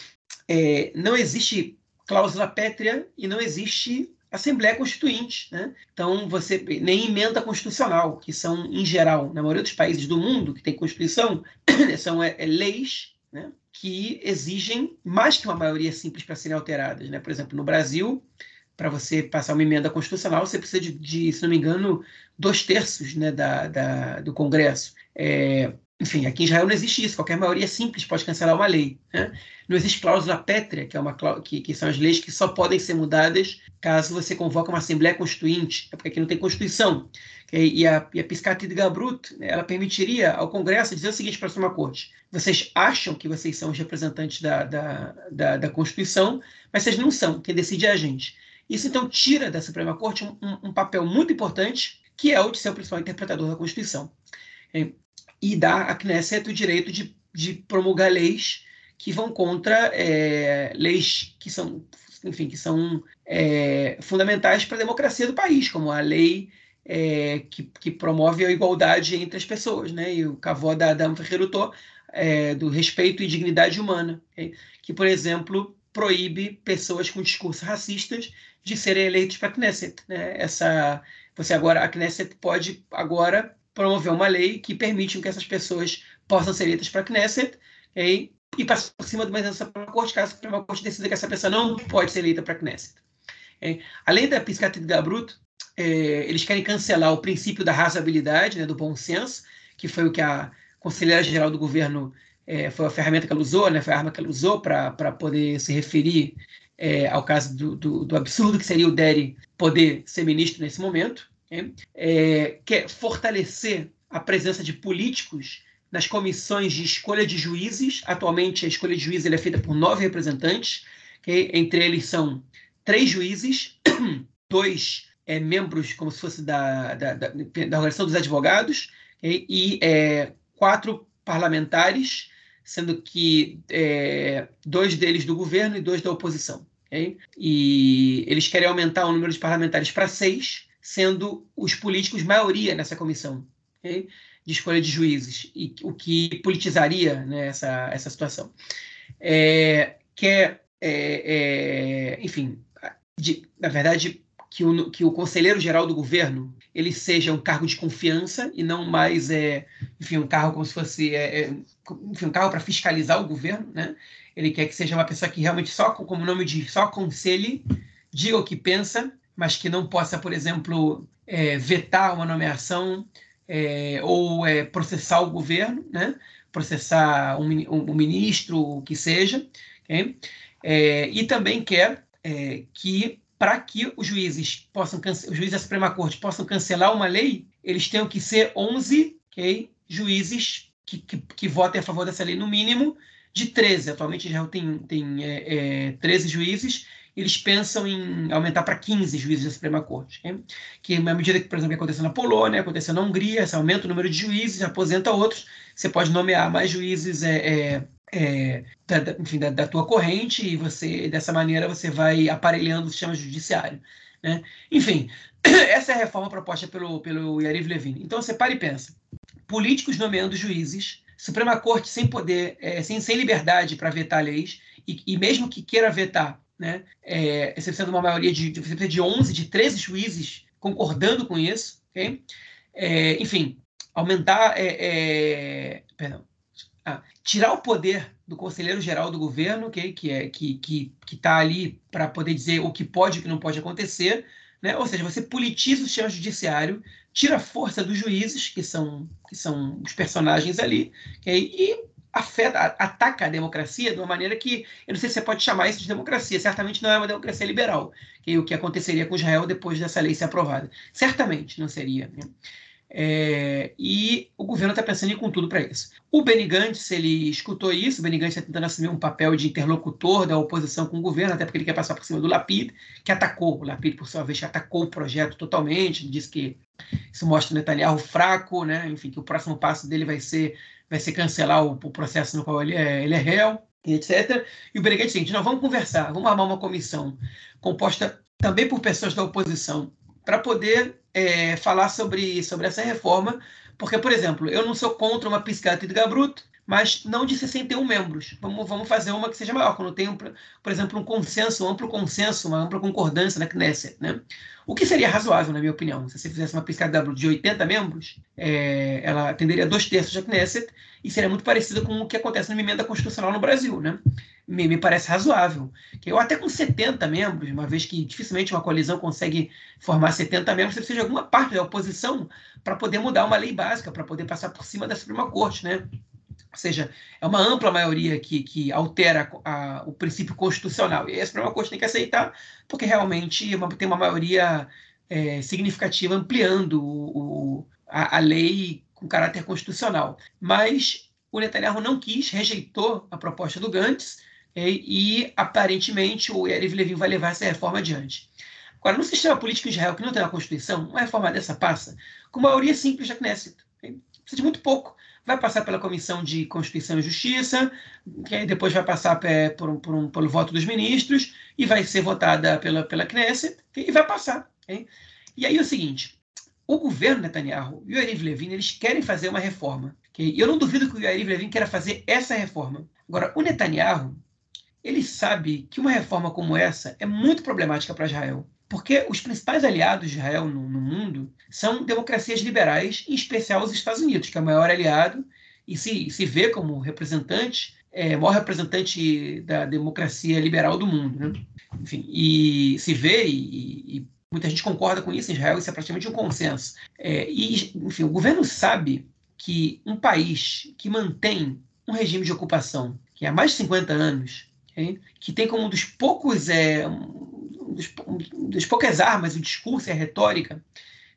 é, não existe cláusula pétrea e não existe Assembleia Constituinte. Né? Então, você nem emenda constitucional, que são, em geral, na maioria dos países do mundo que tem Constituição, [coughs] são é, é, leis né, que exigem mais que uma maioria simples para serem alteradas. Né? Por exemplo, no Brasil, para você passar uma emenda constitucional, você precisa de, de se não me engano, dois terços né, da, da, do Congresso. É, enfim, aqui em Israel não existe isso. Qualquer maioria simples pode cancelar uma lei. Né? Não existe cláusula pétrea, que, é uma, que, que, são as leis que só podem ser mudadas caso você convoque uma Assembleia Constituinte, é porque aqui não tem Constituição. E a, e a Piscati de Gabrut, ela permitiria ao Congresso dizer o seguinte para a Suprema Corte: vocês acham que vocês são os representantes da, da, da, da Constituição, mas vocês não são. Quem decide é a gente. Isso, então, tira da Suprema Corte um, um, papel muito importante, que é o de ser o principal interpretador da Constituição. É, e dá à Knesset o direito de, de promulgar leis que vão contra é, leis que são, enfim, que são é, fundamentais para a democracia do país, como a lei é, que, que, promove a igualdade entre as pessoas, né? E o Cavó da Adam Ferreruto, é, do respeito e dignidade humana, okay? que, por exemplo, proíbe pessoas com discursos racistas de serem eleitos para a Knesset. Né? Essa, você agora, a Knesset pode agora promover uma lei que permite que essas pessoas possam ser eleitas para a Knesset okay? e passar por cima de uma Suprema Corte, caso a Suprema Corte decida que essa pessoa não pode ser eleita para a Knesset. Okay? Além da Piscata de Gabrut, é, eles querem cancelar o princípio da razoabilidade, né, do bom senso, que foi o que a conselheira geral do governo é, foi a ferramenta que ela usou, né, foi a arma que ela usou para poder se referir é, ao caso do, do, do, absurdo que seria o Derry poder ser ministro nesse momento, né? é, quer fortalecer a presença de políticos nas comissões de escolha de juízes. Atualmente, a escolha de juízes é feita por nove representantes, que entre eles são três juízes, [coughs] dois é, membros, como se fosse da, da, da, da Organização dos Advogados, e é, quatro parlamentares sendo que é, dois deles do governo e dois da oposição. Okay? E eles querem aumentar o número de parlamentares para seis, sendo os políticos maioria nessa comissão okay? de escolha de juízes, e o que politizaria né, essa, essa situação. É, quer, é, é, enfim, de, na verdade, que o, que o conselheiro geral do governo ele seja um cargo de confiança e não mais é, enfim, um cargo como se fosse é, é enfim, um cargo para fiscalizar o governo, né? Ele quer que seja uma pessoa que realmente só, como o nome diz, só aconselhe, diga o que pensa, mas que não possa, por exemplo, é, vetar uma nomeação é, ou é, processar o governo, né? Processar um, um, um ministro, o que seja, okay? É, e também quer que para que os juízes possam os juízes da Suprema Corte possam cancelar uma lei, eles tenham que ser 11 okay, juízes que, que, que, votem a favor dessa lei, no mínimo de 13. Atualmente Israel tem, tem é, é, 13 juízes, eles pensam em aumentar para 15 juízes da Suprema Corte. Okay? Que é medida que, por exemplo, aconteceu na Polônia, aconteceu na Hungria, você aumenta o número de juízes, aposenta outros, você pode nomear mais juízes é, é da, da, enfim, da, da, tua corrente e você dessa maneira você vai aparelhando o sistema judiciário. Né? Enfim, [clears throat] essa é a reforma proposta pelo, pelo Yariv Levin. Então você para e pensa: políticos nomeando juízes, Suprema Corte sem poder, é, sem, sem liberdade para vetar leis, e, e, mesmo que queira vetar, né, é, você precisa de uma maioria de, precisa de 11, de 13 juízes concordando com isso, okay? É, enfim, aumentar, é, é, perdão, a tirar o poder do conselheiro geral do governo, okay, que é que que está ali para poder dizer o que pode e o que não pode acontecer, né? Ou seja, você politiza o sistema judiciário, tira a força dos juízes, que são que são os personagens ali, okay, e afeta, ataca a democracia de uma maneira que eu não sei se você pode chamar isso de democracia. Certamente não é uma democracia liberal, que é o que aconteceria com Israel depois dessa lei ser aprovada. Certamente não seria. Né? É, e o governo está pensando em com tudo para isso. O Benny Gantz, ele escutou isso, o Benny Gantz está tentando assumir um papel de interlocutor da oposição com o governo, até porque ele quer passar por cima do Lapid, que atacou, o Lapid, por sua vez, atacou o projeto totalmente, disse que isso mostra o Netanyahu fraco, né? enfim, que o próximo passo dele vai ser, vai ser cancelar o, o processo no qual ele é, ele é réu, etc. E o Benny Gantz o seguinte, nós vamos conversar, vamos armar uma comissão composta também por pessoas da oposição, para poder é, falar sobre, sobre essa reforma, porque, por exemplo, eu não sou contra uma psiquiatria de Gabruto, mas não de 61 membros. Vamos, vamos fazer uma que seja maior, quando tem, por exemplo, um consenso, um amplo consenso, uma ampla concordância na Knesset. Né? O que seria razoável, na minha opinião. Se você fizesse uma psiquiatria de 80 membros, é, ela atenderia dois terços da Knesset e seria muito parecida com o que acontece na emenda constitucional no Brasil. Né? Me, me parece razoável. Eu até com 70 membros, uma vez que dificilmente uma coalizão consegue formar 70 membros, você precisa de alguma parte da oposição para poder mudar uma lei básica, para poder passar por cima da Suprema Corte, né? Ou seja, é uma ampla maioria que, que altera a, o princípio constitucional. E a Suprema Corte tem que aceitar, porque realmente é uma, tem uma maioria é, significativa ampliando o, a, a lei com caráter constitucional. Mas o Netanyahu não quis, rejeitou a proposta do Gantz e, e aparentemente o Yariv Levin vai levar essa reforma adiante. Agora, no sistema político Israel, que não tem uma Constituição, uma reforma dessa passa com maioria simples da Knesset. Precisa de muito pouco vai passar pela Comissão de Constituição e Justiça, que aí depois vai passar por, por um, pelo voto dos ministros e vai ser votada pela, pela Knesset e vai passar. Hein? E aí é o seguinte, o governo Netanyahu e o Yariv Levin, eles querem fazer uma reforma. E eu não duvido que o Yariv Levin queira fazer essa reforma. Agora, o Netanyahu, ele sabe que uma reforma como essa é muito problemática para Israel. Porque os principais aliados de Israel no, no, mundo são democracias liberais, em especial os Estados Unidos, que é o maior aliado e se, se vê como representante, é, maior representante da democracia liberal do mundo. Né? Enfim, e se vê, e, e, muita gente concorda com isso em Israel, isso é praticamente um consenso. É, e, enfim, o governo sabe que um país que mantém um regime de ocupação que há mais de 50 anos, okay, que tem como um dos poucos é, dos, das poucas armas, o discurso e a retórica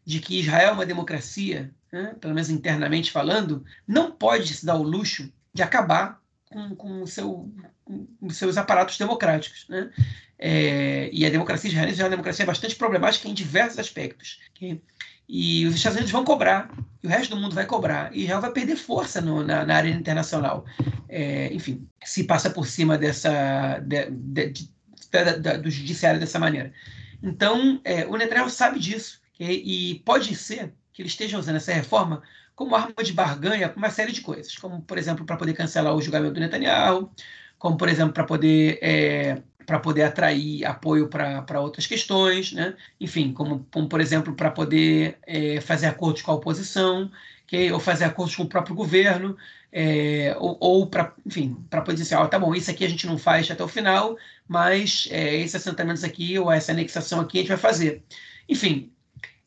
de que Israel é uma democracia, né, pelo menos internamente falando, não pode se dar o luxo de acabar com, com, seu, com seus aparatos democráticos. Né? É, e a democracia israelense é uma democracia bastante problemática em diversos aspectos. Okay? E os Estados Unidos vão cobrar, e o resto do mundo vai cobrar, e Israel vai perder força no, na, na, área internacional. É, enfim, se passa por cima dessa, de, de, de, da, da, do judiciário dessa maneira. Então, é, o Netanyahu sabe disso, e, e pode ser que ele esteja usando essa reforma como arma de barganha para uma série de coisas, como, por exemplo, para poder cancelar o julgamento do Netanyahu, como, por exemplo, para poder, é, para poder atrair apoio para outras questões, né? enfim, como, como por exemplo, para poder é, fazer acordos com a oposição, que, ou fazer acordos com o próprio governo, é, ou, ou para, enfim, para poder dizer, oh, tá bom, isso aqui a gente não faz até o final, mas é, esses assentamentos aqui, ou essa anexação aqui, a gente vai fazer. Enfim,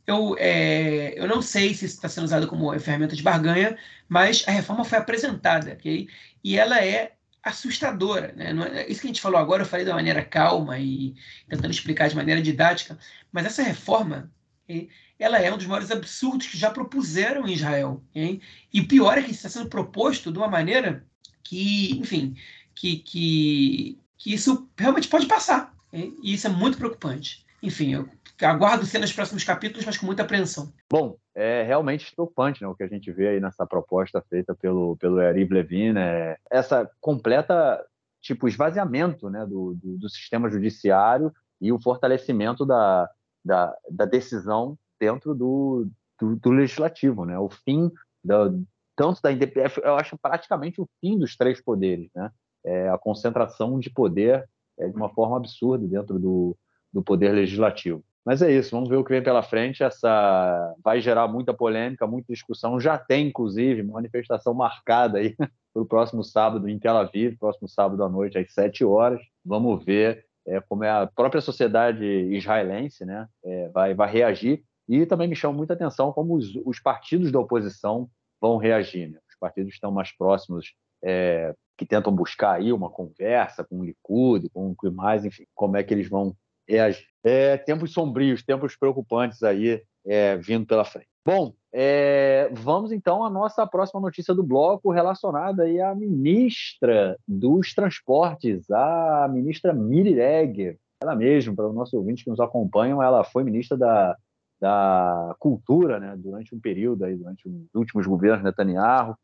eu, é, eu não sei se isso está sendo usado como ferramenta de barganha, mas a reforma foi apresentada, ok? E ela é assustadora, né? É, isso que a gente falou agora, eu falei de maneira calma e tentando explicar de maneira didática, mas essa reforma, okay? Ela é um dos maiores absurdos que já propuseram em Israel. Hein? E pior é que está sendo proposto de uma maneira que, enfim, que, que, que isso realmente pode passar. Hein? E isso é muito preocupante. Enfim, eu aguardo cenas nos próximos capítulos, mas com muita apreensão. Bom, é realmente preocupante né, o que a gente vê aí nessa proposta feita pelo, pelo Yariv Levin, né? essa completa tipo esvaziamento né, do, do, do sistema judiciário e o fortalecimento da, da, da decisão dentro do, do, do legislativo, né? O fim da, tanto da independência, eu acho praticamente o fim dos três poderes, né? É a concentração de poder é, de uma forma absurda dentro do, do poder legislativo. Mas é isso, vamos ver o que vem pela frente. Essa vai gerar muita polêmica, muita discussão. Já tem, inclusive, manifestação marcada aí [laughs] para o próximo sábado em Tel Aviv, próximo sábado à noite, às 7 horas. Vamos ver é, como é a própria sociedade israelense né, é, vai, vai reagir. E também me chama muita atenção como os, os partidos da oposição vão reagir. Né? Os partidos estão mais próximos, é, que tentam buscar aí uma conversa com o Likud, com o mais, enfim, como é que eles vão reagir. É, tempos sombrios, tempos preocupantes aí é, vindo pela frente. Bom, é, vamos então à nossa próxima notícia do bloco relacionada aí à ministra dos Transportes, a ministra Miri Regev. Ela mesma, para os nossos ouvintes que nos acompanham, ela foi ministra da, da Cultura né, durante um período, aí, durante os últimos governos Netanyahu,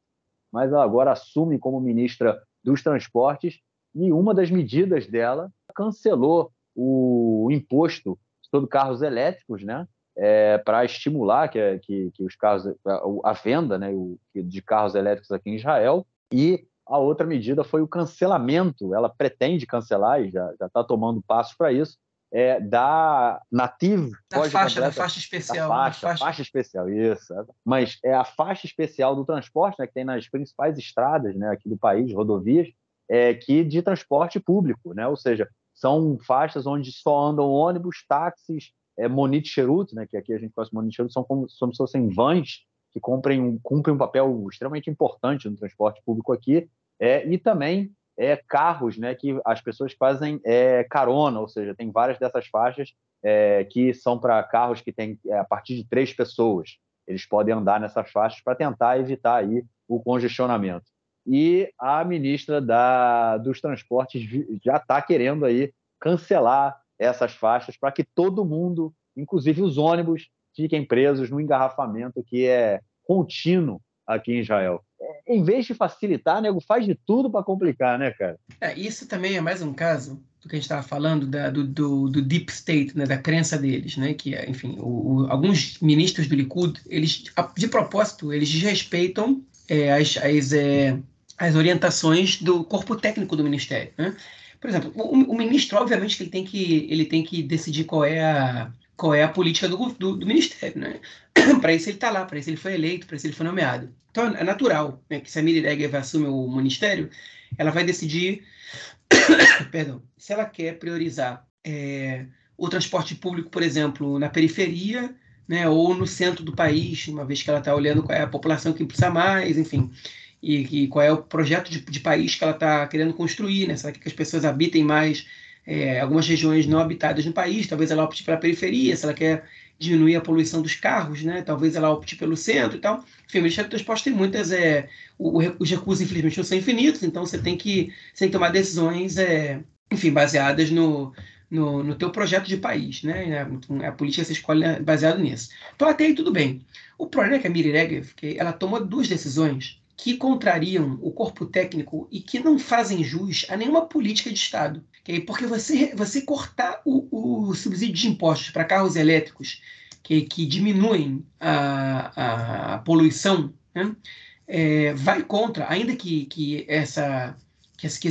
mas ela agora assume como ministra dos Transportes e uma das medidas dela cancelou o imposto sobre carros elétricos, né? é, para estimular que, que, que, os carros, a, venda né, de carros elétricos aqui em Israel. E a outra medida foi o cancelamento, ela pretende cancelar e já está tomando passos para isso, é, da Native. Da faixa, da faixa especial. Da faixa, faixa. faixa. especial, isso. Mas é a faixa especial do transporte, né, que tem nas principais estradas né, aqui do país, rodovias, é, que de transporte público, né? ou seja, são faixas onde só andam ônibus, táxis, é, Monite Cherut, né, que aqui a gente conhece Monite Cherut, são como, como se fossem vans que cumprem, cumprem um papel extremamente importante no transporte público aqui, é, e também é, carros né, que as pessoas fazem é, carona, ou seja, tem várias dessas faixas é, que são para carros que têm é, a partir de três pessoas. Eles podem andar nessas faixas para tentar evitar aí o congestionamento. E a ministra da, dos Transportes já está querendo aí cancelar essas faixas para que todo mundo, inclusive os ônibus, fiquem presos no engarrafamento que é contínuo aqui em Israel. É, em vez de facilitar, nego faz de tudo para complicar, né, cara? É, isso também é mais um caso do que a gente estava falando da, do, do, do, deep state, né, da crença deles, né, que, enfim, o, o, alguns ministros do Likud, eles, de propósito, eles desrespeitam é, as, as, é, as orientações do corpo técnico do ministério, né? Por exemplo, o, o ministro, obviamente, ele tem que, ele tem que decidir qual é a, qual é a política do, do, do ministério, né? [clears throat] para isso ele está lá, para isso ele foi eleito, para isso ele foi nomeado. Então é natural né, que se a Miri Regev assume o ministério, ela vai decidir, [coughs] perdão, se ela quer priorizar é, o transporte público, por exemplo, na periferia, né, ou no centro do país, uma vez que ela está olhando qual é a população que precisa mais, enfim e, e qual é o projeto de, de país que ela está querendo construir, né? Será que as pessoas habitem mais é, algumas regiões não habitadas no país? Talvez ela opte pela periferia, se ela quer diminuir a poluição dos carros, né? Talvez ela opte pelo centro e tal. Enfim, o Ministério do Transporte tem muitas... É, o, os recursos, infelizmente, não são infinitos, então você tem que, você tem que tomar decisões, é, enfim, baseadas no, no, no teu projeto de país, né? A política você escolhe né, baseado nisso. Então, até aí tudo bem. O problema é que a Miri Regev, que ela tomou duas decisões que contrariam o corpo técnico e que não fazem jus a nenhuma política de Estado. Okay? Porque você, você cortar o, o subsídio de impostos para carros elétricos que, que diminuem a, a poluição né? é, vai contra, ainda que, que essa que, esse, que,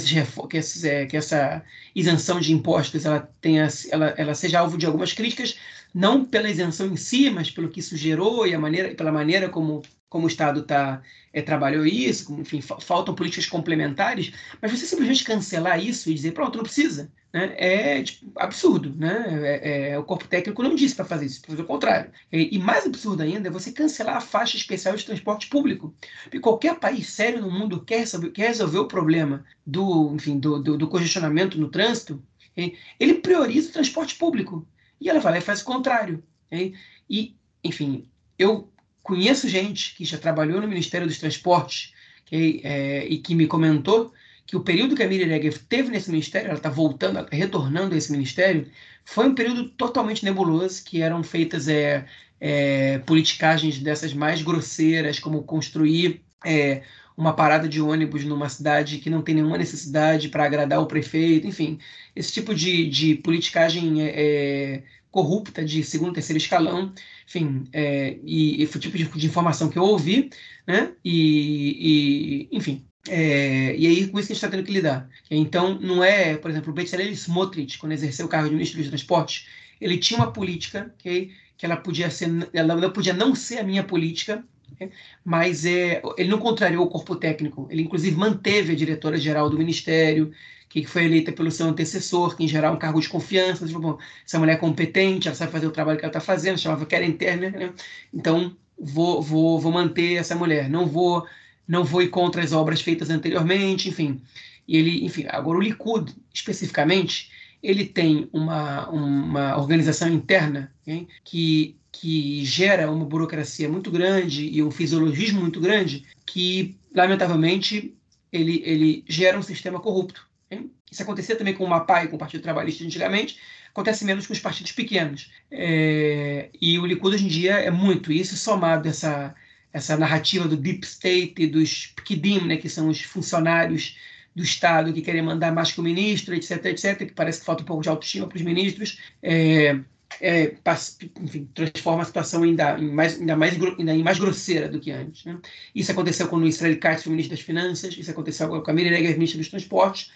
que, esse, é, que, essa isenção de impostos ela, tenha, ela, ela seja alvo de algumas críticas, não pela isenção em si, mas pelo que isso gerou e a maneira, pela maneira como como o Estado tá, é, trabalhou isso, enfim, fa faltam políticas complementares, mas você simplesmente cancelar isso e dizer, pronto, não precisa, né? é tipo, absurdo. Né? É, é, o corpo técnico não disse para fazer isso, pelo contrário. E, e, mais absurdo ainda é você cancelar a faixa especial de transporte público. Porque qualquer país sério no mundo quer, resolver, quer resolver o problema do, enfim, do, do, do congestionamento no trânsito, ele prioriza o transporte público. E ela vai lá e faz o contrário. E, enfim, eu conheço gente que já trabalhou no Ministério dos Transportes que, é, e que me comentou que o período que a Miri Regev teve nesse ministério, ela está voltando, retornando a esse ministério, foi um período totalmente nebuloso, que eram feitas é, é, politicagens dessas mais grosseiras, como construir é, uma parada de ônibus numa cidade que não tem nenhuma necessidade para agradar o prefeito, enfim, esse tipo de, de politicagem é, é corrupta de segundo, terceiro escalão, enfim, é, e, e foi o tipo de, de, informação que eu ouvi, né? E, e enfim, é, e aí com isso que a gente está tendo que lidar. Então, não é, por exemplo, o Bezalel Smotrich, quando exerceu o cargo de ministro dos transportes, ele tinha uma política que, que ela podia ser, ela podia não ser a minha política? Mas é, ele não contrariou o corpo técnico, ele inclusive manteve a diretora-geral do Ministério, que foi eleita pelo seu antecessor, que em geral é um cargo de confiança. Falou, essa mulher é competente, ela sabe fazer o trabalho que ela está fazendo, chamava Karen Turner, né? então vou, vou, vou manter essa mulher, não vou não vou ir contra as obras feitas anteriormente, enfim. E ele, enfim, agora o Likud, especificamente, ele tem uma, uma organização interna okay, que, que gera uma burocracia muito grande e um fisiologismo muito grande que, lamentavelmente, ele, ele gera um sistema corrupto. Isso acontecia também com o MAPA e com o Partido Trabalhista antigamente, acontece menos com os partidos pequenos. É, e o Likud hoje em dia é muito isso, somado a essa, essa narrativa do deep state, dos pkidim, né, que são os funcionários do Estado que querem mandar mais que o ministro, etc, etc, que parece que falta um pouco de autoestima para os ministros, é, é, enfim, transforma a situação ainda, em mais, ainda, mais, ainda mais grosseira do que antes. Né? Isso aconteceu com o Israel Katz, o ministro das Finanças, isso aconteceu com a Miriam Neger, ministra dos Transportes,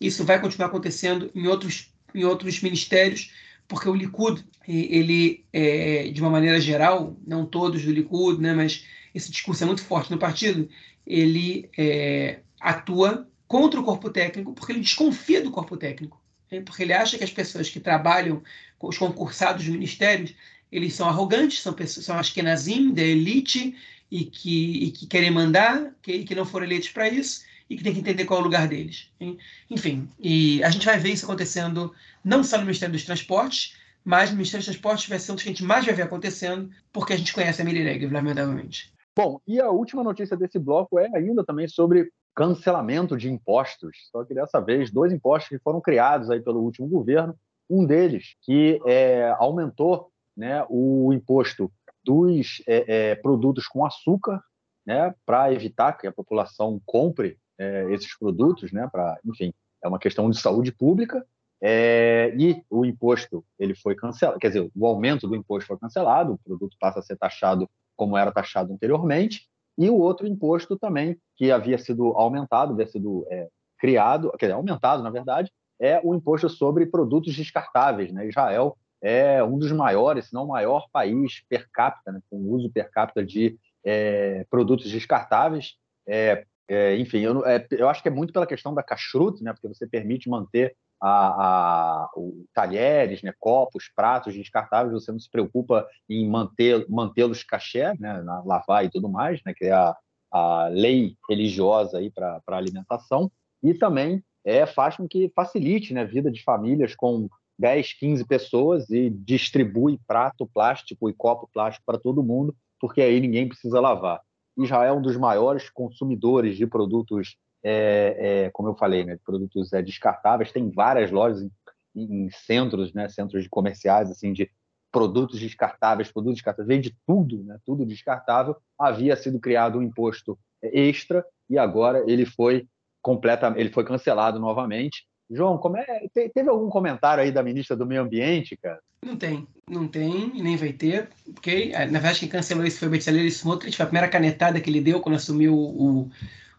isso vai continuar acontecendo em outros, em outros ministérios, porque o Likud, ele, é, de uma maneira geral, não todos do Likud, né, mas esse discurso é muito forte no partido, ele é, atua contra o corpo técnico porque ele desconfia do corpo técnico. Né? Porque ele acha que as pessoas que trabalham, os concursados dos ministérios, eles são arrogantes, são, pessoas, são askenazim, da elite, e que, e que querem mandar, que, que não foram eleitos para isso, e que tem que entender qual é o lugar deles. Hein? Enfim, e a gente vai ver isso acontecendo não só no Ministério dos Transportes, mas no Ministério dos Transportes vai ser um dos que a gente mais vai ver acontecendo, porque a gente conhece a Miri Regev, lamentavelmente. Bom, e a última notícia desse bloco é ainda também sobre cancelamento de impostos. Só que dessa vez, dois impostos que foram criados aí pelo último governo. Um deles que é, aumentou né, o imposto dos é, é, produtos com açúcar, né, para evitar que a população compre é, esses produtos, né, para, enfim, é uma questão de saúde pública. É, e o imposto ele foi cancelado, quer dizer, o aumento do imposto foi cancelado, o produto passa a ser taxado como era taxado anteriormente, e o outro imposto também, que havia sido aumentado, havia sido é, criado, quer dizer, aumentado, na verdade, é o imposto sobre produtos descartáveis. Né? Israel é um dos maiores, se não o maior país per capita, né? com uso per capita de é, produtos descartáveis. É, é enfim, eu, é, eu, acho que é muito pela questão da kashrut, né? porque você permite manter a, a, o, talheres, né, copos, pratos descartáveis, você não se preocupa em mantê-los caché, né, lavar e tudo mais, né, que é a, a lei religiosa para a alimentação, e também é, faz com que facilite né, a vida de famílias com 10, 15 pessoas e distribui prato plástico e copo plástico para todo mundo, porque aí ninguém precisa lavar. Israel é um dos maiores consumidores de produtos é, é, como eu falei, né, produtos é, descartáveis. Tem várias lojas em, em, centros, né, centros de comerciais, assim, de produtos descartáveis, produtos descartáveis, vende tudo, né, tudo descartável. Havia sido criado um imposto extra e agora ele foi completa, ele foi cancelado novamente. João, como é, teve algum comentário aí da ministra do Meio Ambiente, cara? Não tem, não tem, nem vai ter, porque na verdade quem cancelou isso foi o Bezalel Smotrich, foi a primeira canetada que ele deu quando assumiu o,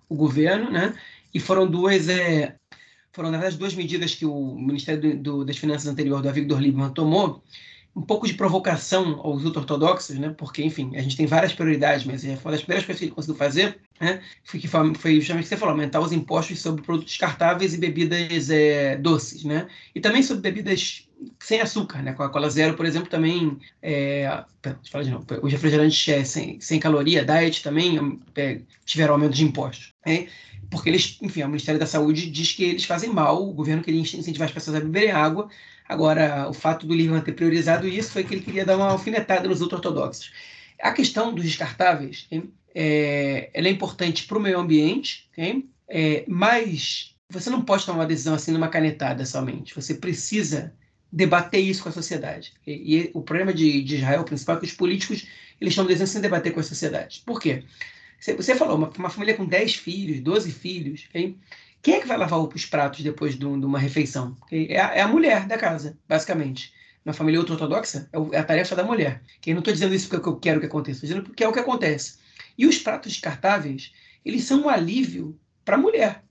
o governo, né? E foram duas, é, foram na verdade duas medidas que o Ministério do, do, das Finanças anterior, do Avigdor Lieberman, tomou, um pouco de provocação aos ultra-ortodoxos, né? Porque, enfim, a gente tem várias prioridades, mas é uma das primeiras coisas que ele conseguiu fazer, né? Foi que foi, foi justamente o que você falou, aumentar os impostos sobre produtos descartáveis e bebidas é, doces, né? E também sobre bebidas sem açúcar, né? Coca-Cola Zero, por exemplo, também. É, deixa eu falar de novo. Os refrigerantes é, sem, sem caloria, diet também é, tiveram aumento de impostos. Né? Porque eles, enfim, o Ministério da Saúde diz que eles fazem mal, o governo queria incentivar as pessoas a beberem água. Agora, o fato do Lieberman ter priorizado isso foi que ele queria dar uma alfinetada nos ultra-ortodoxos. A questão dos descartáveis é, ela é importante para o meio ambiente, é, mas você não pode tomar uma decisão assim numa canetada somente. Você precisa debater isso com a sociedade. E, e o problema de, de, Israel, principal, é que os políticos eles estão desejando sem debater com a sociedade. Por quê? Você, você falou, uma, uma, família com 10 filhos, 12 filhos, hein? Quem é que vai lavar os pratos depois de, uma refeição? É a, é a, mulher da casa, basicamente. Na família ultra-ortodoxa, é, é, a tarefa da mulher. Que eu não estou dizendo isso porque eu quero que aconteça, estou dizendo porque é o que acontece. E os pratos descartáveis, eles são um alívio para a mulher.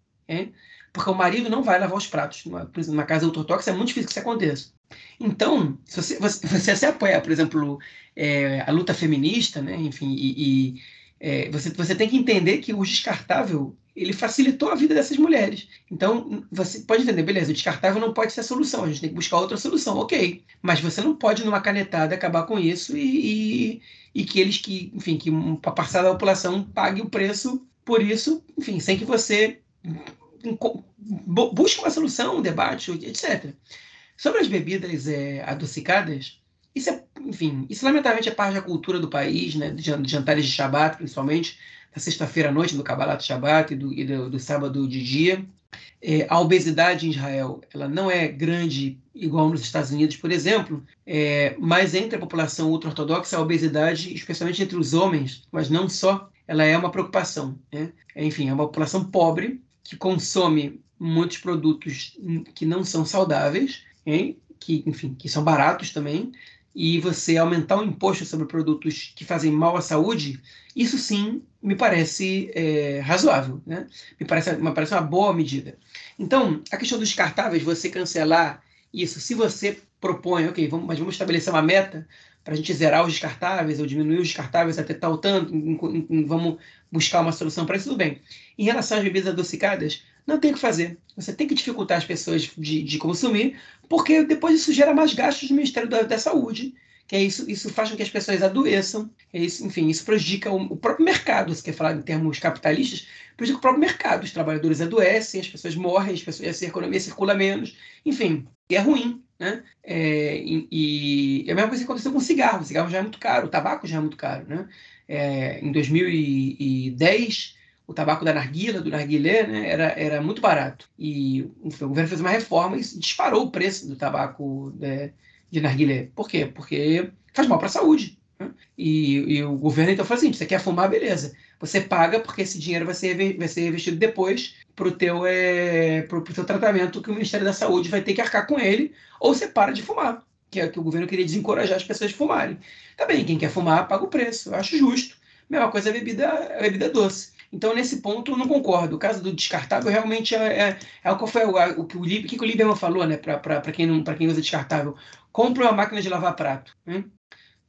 Porque o marido não vai lavar os pratos. Numa, numa casa ortodoxa é muito difícil que isso aconteça. Então, se você, você, você apoia, por exemplo, é, a luta feminista, né, enfim, e, e é, você, você tem que entender que o descartável ele facilitou a vida dessas mulheres. Então, você pode entender, beleza, o descartável não pode ser a solução, a gente tem que buscar outra solução, ok. Mas você não pode, numa canetada, acabar com isso e, e, e que eles que, enfim, que a parcela da população pague o preço por isso, enfim, sem que você busque uma solução, um debate, etc. Sobre as bebidas é, adocicadas, isso é, enfim, isso lamentavelmente é parte da cultura do país, né, de jantares de Shabat, principalmente, da sexta-feira à noite, do Kabbalat Shabbat e do, e do, do sábado de dia. É, a obesidade em Israel ela não é grande igual nos Estados Unidos, por exemplo, é, mas entre a população ultra-ortodoxa, a obesidade, especialmente entre os homens, mas não só, ela é uma preocupação. Né? Enfim, é uma população pobre que consome muitos produtos que não são saudáveis, hein? que, enfim, que são baratos também, e você aumentar o imposto sobre produtos que fazem mal à saúde, isso sim me parece é, razoável, né? Me parece, me parece uma boa medida. Então, a questão dos descartáveis, você cancelar isso, se você propõe, ok, vamos, mas vamos estabelecer uma meta para a gente zerar os descartáveis ou diminuir os descartáveis até tal tanto, vamos buscar uma solução para isso, tudo bem. Em relação às bebidas adocicadas, não tem o que fazer. Você tem que dificultar as pessoas de, de consumir, porque depois isso gera mais gastos no Ministério da, da Saúde, que é isso, isso faz com que as pessoas adoeçam, é isso, enfim, isso prejudica o, o, próprio mercado, se quer falar em termos capitalistas, prejudica o próprio mercado, os trabalhadores adoecem, as pessoas morrem, as pessoas, a economia circula menos, enfim, é ruim, né? É, e, e, é a mesma coisa que aconteceu com o cigarro, o cigarro já é muito caro, o tabaco já é muito caro, né? É, em 2010, o tabaco da narguila, do narguilé, né, era, era muito barato. E enfim, o governo fez uma reforma e disparou o preço do tabaco de, né, de narguilé. Por quê? Porque faz mal para a saúde. Né? E, e, o governo então falou assim: você quer fumar, beleza. Você paga porque esse dinheiro vai ser, vai ser investido depois para o teu, é, pro, pro teu tratamento que o Ministério da Saúde vai ter que arcar com ele, ou você para de fumar. Que é que o governo queria desencorajar as pessoas de fumarem. Também, quem quer fumar, paga o preço. Eu acho justo. Mesma coisa a bebida, a bebida doce. Então, nesse ponto, eu não concordo. O caso do descartável realmente é, é, é o que foi o, o, o, que, o Lieberman falou, né? Para quem, quem usa descartável. Compre uma máquina de lavar prato. Né?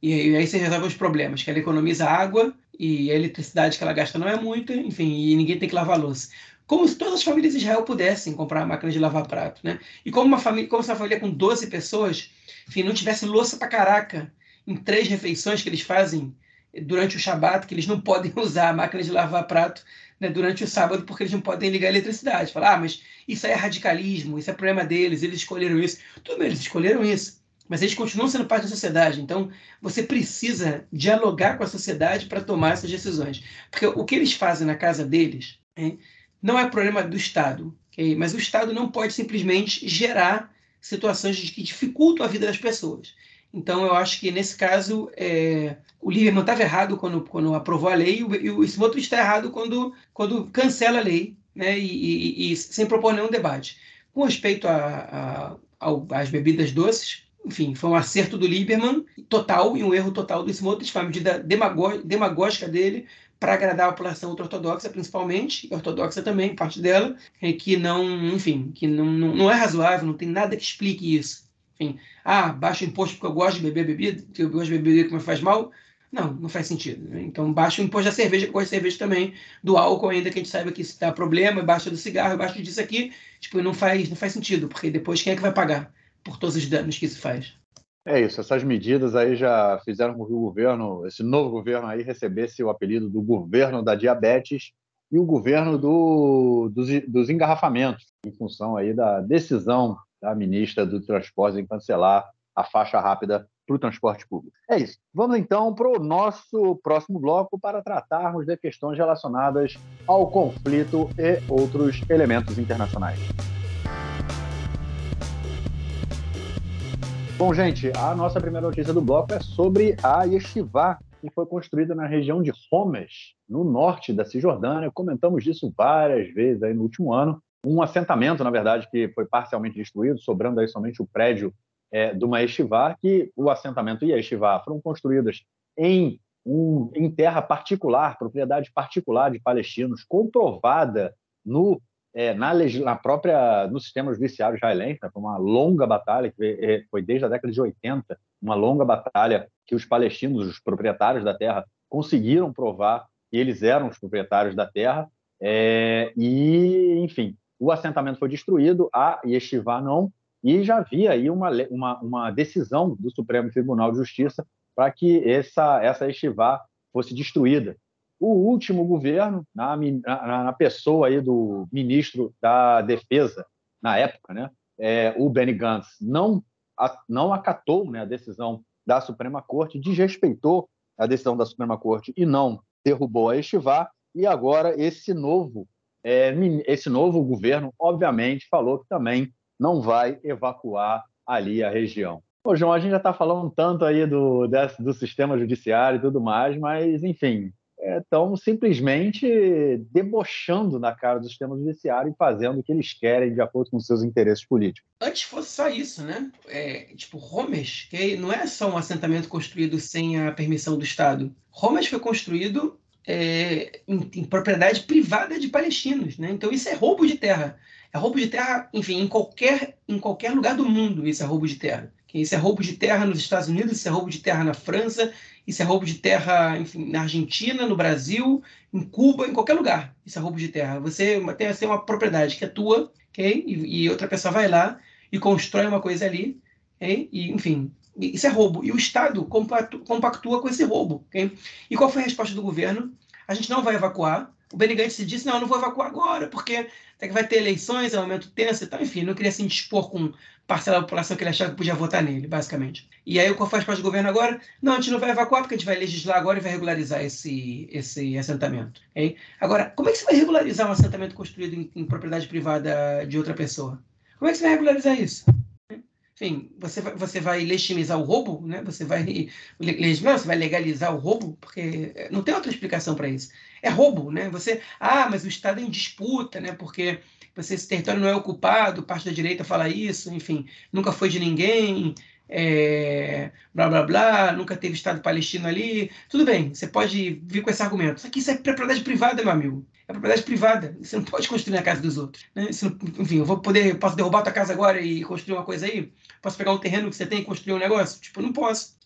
E, e, aí você resolve os problemas, que ela economiza água e a eletricidade que ela gasta não é muita, enfim, e ninguém tem que lavar louça. Como se todas as famílias de Israel pudessem comprar uma máquina de lavar prato, né? E como uma família, como se uma família com 12 pessoas, enfim, não tivesse louça para caraca em três refeições que eles fazem durante o Shabat, que eles não podem [laughs] usar a máquina de lavar prato né, durante o sábado porque eles não podem ligar a eletricidade. Falar, ah, mas isso é radicalismo, isso é problema deles, eles escolheram isso. Tudo bem, eles escolheram isso, mas eles continuam sendo parte da sociedade. Então, você precisa dialogar com a sociedade para tomar essas decisões. Porque o que eles fazem na casa deles hein, não é problema do Estado, okay? mas o Estado não pode simplesmente gerar situações que dificultam a vida das pessoas. Então, eu acho que nesse caso, é, o Lieberman estava errado quando, quando aprovou a lei e o Smotrich está errado quando, quando cancela a lei né, e, e, e sem propor nenhum debate. Com respeito às bebidas doces, enfim, foi um acerto do Lieberman total e um erro total do Smotrich, foi uma medida demagógica dele para agradar a população ortodoxa, principalmente, e ortodoxa também, parte dela, é, que não, enfim, que não, não, não é razoável, não tem nada que explique isso enfim, ah, baixa o imposto porque eu gosto de beber bebida, que eu gosto de beber bebida que me faz mal. Não, não faz sentido. Né? Então, baixa o imposto da cerveja, gosto de cerveja também, do álcool, ainda que a gente saiba que isso dá problema, baixa do cigarro, baixa disso aqui. Tipo, não faz, não faz sentido, porque depois quem é que vai pagar por todos os danos que isso faz? É isso, essas medidas aí já fizeram com que o governo, esse novo governo aí, recebesse o apelido do governo da diabetes e o governo do, dos, dos engarrafamentos, em função aí da decisão da ministra do Transporte em cancelar a faixa rápida para o transporte público. É isso. Vamos então para o nosso próximo bloco para tratarmos de questões relacionadas ao conflito e outros elementos internacionais. Bom, gente, a nossa primeira notícia do bloco é sobre a Yeshiva, que foi construída na região de Homes, no norte da Cisjordânia. Comentamos disso várias vezes aí no último ano um assentamento, na verdade, que foi parcialmente destruído, sobrando aí somente o prédio é, de uma estivá, que o assentamento e a estivá foram construídas em, um, em terra particular, propriedade particular de palestinos, comprovada no é, na, na, própria no sistema judiciário israelense, né, foi uma longa batalha que é, foi desde a década de 80, uma longa batalha que os palestinos, os proprietários da terra, conseguiram provar que eles eram os proprietários da terra é, e, enfim, o assentamento foi destruído, a Yeshiva não, e já havia aí uma, uma, uma decisão do Supremo Tribunal de Justiça para que essa, essa Yeshiva fosse destruída. O último governo, na, na, na, pessoa aí do ministro da Defesa, na época, né, é, o Benny Gantz, não, a, não acatou né, a decisão da Suprema Corte, desrespeitou a decisão da Suprema Corte e não derrubou a Estivá, e agora esse novo, é, esse novo governo, obviamente, falou que também não vai evacuar ali a região. Ô, João, a gente já está falando tanto aí do, desse, do sistema judiciário e tudo mais, mas, enfim, estão simplesmente debochando na cara do sistema judiciário e fazendo o que eles querem de acordo com seus interesses políticos. Antes fosse só isso, né? É, tipo, Homes, que não é só um assentamento construído sem a permissão do Estado. Homes foi construído é, em, em, propriedade privada de palestinos, né? Então isso é roubo de terra. É roubo de terra, enfim, em qualquer, em qualquer lugar do mundo isso é roubo de terra. Isso é roubo de terra nos Estados Unidos, isso é roubo de terra na França, isso é roubo de terra, enfim, na Argentina, no Brasil, em Cuba, em qualquer lugar. Isso é roubo de terra. Você tem assim, uma propriedade que é tua, okay? e, e outra pessoa vai lá e constrói uma coisa ali, okay? e, enfim, isso é roubo. E o Estado compactua com esse roubo. Okay? E qual foi a resposta do governo? A gente não vai evacuar, o Benny Gantz disse, não, eu não vou evacuar agora, porque até que vai ter eleições, é um momento tenso e tal. Enfim, não queria se indispor com parcela da população que ele achava que podia votar nele, basicamente. E aí, qual faz parte do governo agora? Não, a gente não vai evacuar, porque a gente vai legislar agora e vai regularizar esse, esse assentamento. Okay? Agora, como é que você vai regularizar um assentamento construído em, em propriedade privada de outra pessoa? Como é que você vai regularizar isso? enfim, você vai, você vai legitimizar o roubo, né? Você vai [laughs] legitimar, você vai legalizar o roubo, porque não tem outra explicação para isso. É roubo, né? Você, ah, mas o Estado é em disputa, né? Porque você, esse território não é ocupado, parte da direita fala isso, enfim, nunca foi de ninguém, é, blá blá blá, nunca teve Estado palestino ali. Tudo bem, você pode vir com esse argumento. Só que isso é propriedade privada, meu amigo. É propriedade privada. Você não pode construir na casa dos outros. Né? Não, enfim, eu vou poder, posso derrubar a tua casa agora e construir uma coisa aí? Posso pegar um terreno que você tem e construir um negócio? Tipo, não posso.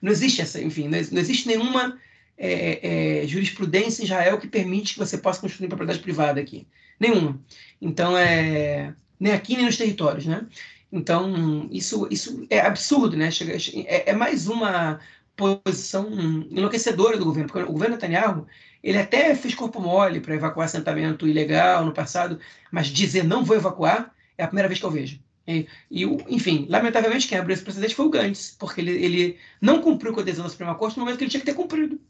Não existe essa, enfim, não existe nenhuma é, é, jurisprudência em Israel que permite que você possa construir propriedade privada aqui. Nenhuma. Então, é, nem aqui nem nos territórios, né? Então, isso, isso é absurdo, né? Chega, é, é mais uma posição enlouquecedora do governo, porque o governo Netanyahu ele até fez corpo mole para evacuar assentamento ilegal no passado, mas dizer não vou evacuar é a primeira vez que eu vejo. E, e enfim, lamentavelmente, quem abriu esse precedente foi o Gantz, porque ele, ele não cumpriu com a adesão da Suprema Corte no momento que ele tinha que ter cumprido.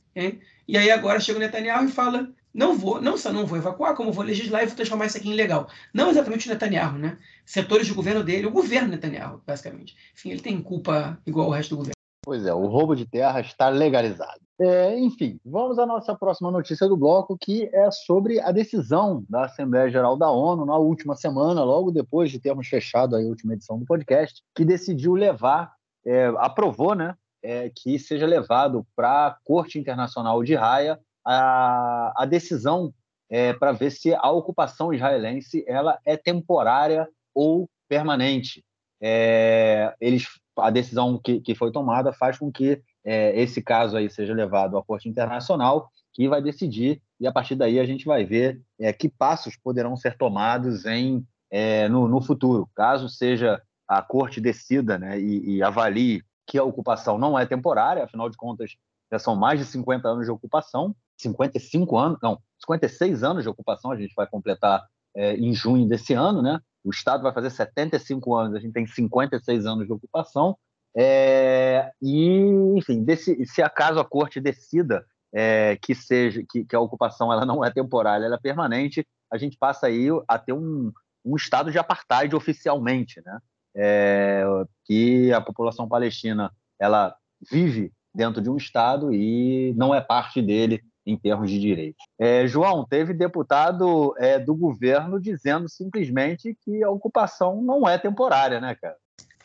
E aí agora chega o Netanyahu e fala: não vou, não só não vou evacuar, como vou legislar e vou transformar isso aqui em legal. Não exatamente o Netanyahu, né? Setores do governo dele, o governo Netanyahu, basicamente. Enfim, ele tem culpa igual o resto do governo. Pois é, o roubo de terra está legalizado. É, enfim, vamos à nossa próxima notícia do bloco, que é sobre a decisão da Assembleia Geral da ONU na última semana, logo depois de termos fechado a última edição do podcast, que decidiu levar, é, aprovou, né, é, que seja levado para a Corte Internacional de Haia a, a decisão é, para ver se a ocupação israelense ela é temporária ou permanente. É, eles, a decisão que, que foi tomada faz com que é, esse caso aí seja levado à Corte Internacional, que vai decidir, e a partir daí a gente vai ver é, que passos poderão ser tomados em, é, no, no, futuro. Caso seja a Corte decida né, e, e avalie que a ocupação não é temporária, afinal de contas, já são mais de 50 anos de ocupação, 55 anos, não, 56 anos de ocupação a gente vai completar é, em junho desse ano, né? O Estado vai fazer 75 anos, a gente tem 56 anos de ocupação. É, e, enfim, desse, se acaso a corte decida é, que seja que, que, a ocupação ela não é temporária, ela é permanente, a gente passa aí a ter um, um estado de apartheid oficialmente, né? É, que a população palestina ela vive dentro de um estado e não é parte dele em termos de direitos. É, João, teve deputado é, do governo dizendo simplesmente que a ocupação não é temporária, né, cara?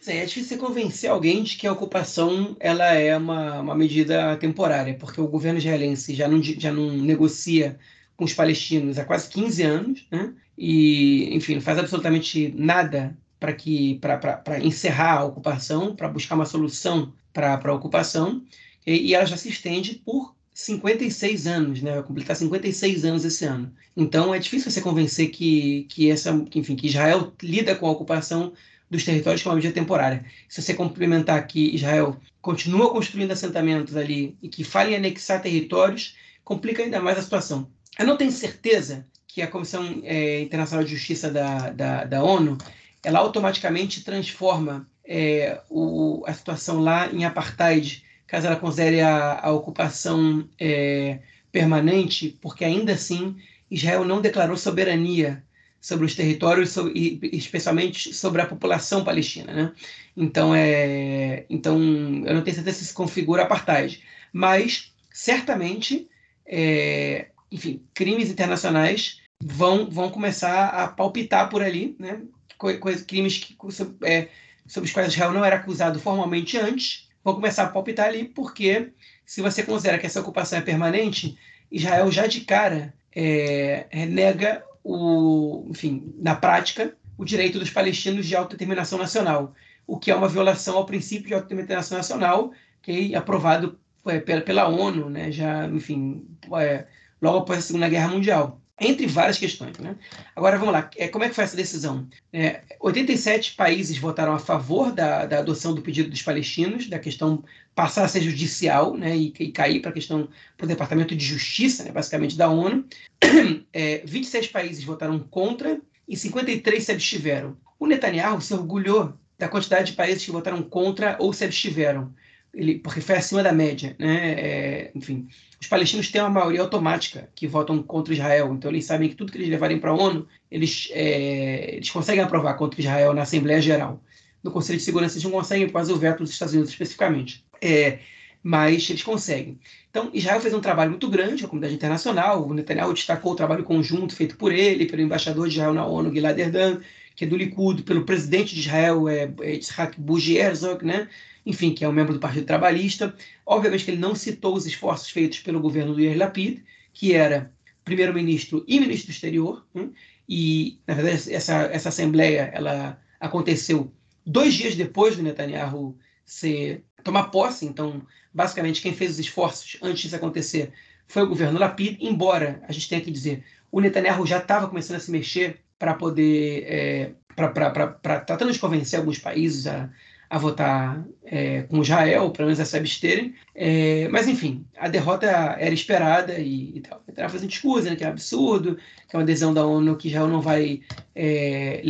É difícil convencer alguém de que a ocupação ela é uma, uma medida temporária, porque o governo israelense já não, já não negocia com os palestinos há quase 15 anos, né? e, enfim, não faz absolutamente nada para que para encerrar a ocupação, para buscar uma solução para a ocupação, e, e ela já se estende por 56 anos, né? Vai completar 56 anos esse ano. Então é difícil você convencer que, que essa, que, enfim, que Israel lida com a ocupação dos territórios com uma medida temporária. Se você complementar que Israel continua construindo assentamentos ali e que fala em anexar territórios, complica ainda mais a situação. Eu não tenho certeza que a Comissão é, Internacional de Justiça da, da, da, ONU ela automaticamente transforma é, o, a situação lá em apartheid, caso ela considere a, a ocupação é, permanente, porque ainda assim Israel não declarou soberania sobre os territórios e especialmente sobre a população palestina, né? Então é, então eu não tenho certeza se se configura apartheid, mas certamente, é, enfim, crimes internacionais vão vão começar a palpitar por ali, né? Coisa, crimes que, é, sobre os quais Israel não era acusado formalmente antes, vão começar a palpitar ali, porque se você considera que essa ocupação é permanente, Israel já de cara é, nega o, enfim, na prática, o direito dos palestinos de autodeterminação nacional, o que é uma violação ao princípio de autodeterminação nacional, que é aprovado é, pela, pela ONU, né, já, enfim, é, logo após a Segunda Guerra Mundial entre várias questões. Né? Agora, vamos lá. É, como é que foi essa decisão? É, 87 países votaram a favor da, da, adoção do pedido dos palestinos, da questão passar a ser judicial né, e, e cair para a questão para o Departamento de Justiça, né, basicamente da ONU. [clears throat] É, 26 países votaram contra e 53 se abstiveram. O Netanyahu se orgulhou da quantidade de países que votaram contra ou se abstiveram ele, porque foi acima da média, né? É, enfim, os palestinos têm uma maioria automática que votam contra Israel, então eles sabem que tudo que eles levarem para a ONU, eles, é, eles conseguem aprovar contra Israel na Assembleia Geral. No Conselho de Segurança eles não conseguem fazer o veto dos Estados Unidos especificamente, é, mas eles conseguem. Então, Israel fez um trabalho muito grande, a comunidade internacional, o Netanyahu destacou o trabalho conjunto feito por ele, pelo embaixador de Israel na ONU, Gilad Erdan, que é do Likud, pelo presidente de Israel, é, é Yitzhak Buji Herzog, né? enfim, que é um membro do Partido Trabalhista. Obviamente que ele não citou os esforços feitos pelo governo do Yair Lapid, que era primeiro-ministro e ministro do exterior, hein? e, na verdade, essa, essa assembleia ela aconteceu dois dias depois do Netanyahu ser, tomar posse, então, basicamente, quem fez os esforços antes disso acontecer foi o governo Lapid, embora, a gente tenha que dizer, o Netanyahu já estava começando a se mexer para poder, é, para tratando de convencer alguns países a, a votar é, com Israel, pelo menos a se absterem. É, mas, enfim, a derrota era esperada e, e tal. Estava fazendo discurso, né, que é absurdo, que é uma adesão da ONU que Israel não vai é,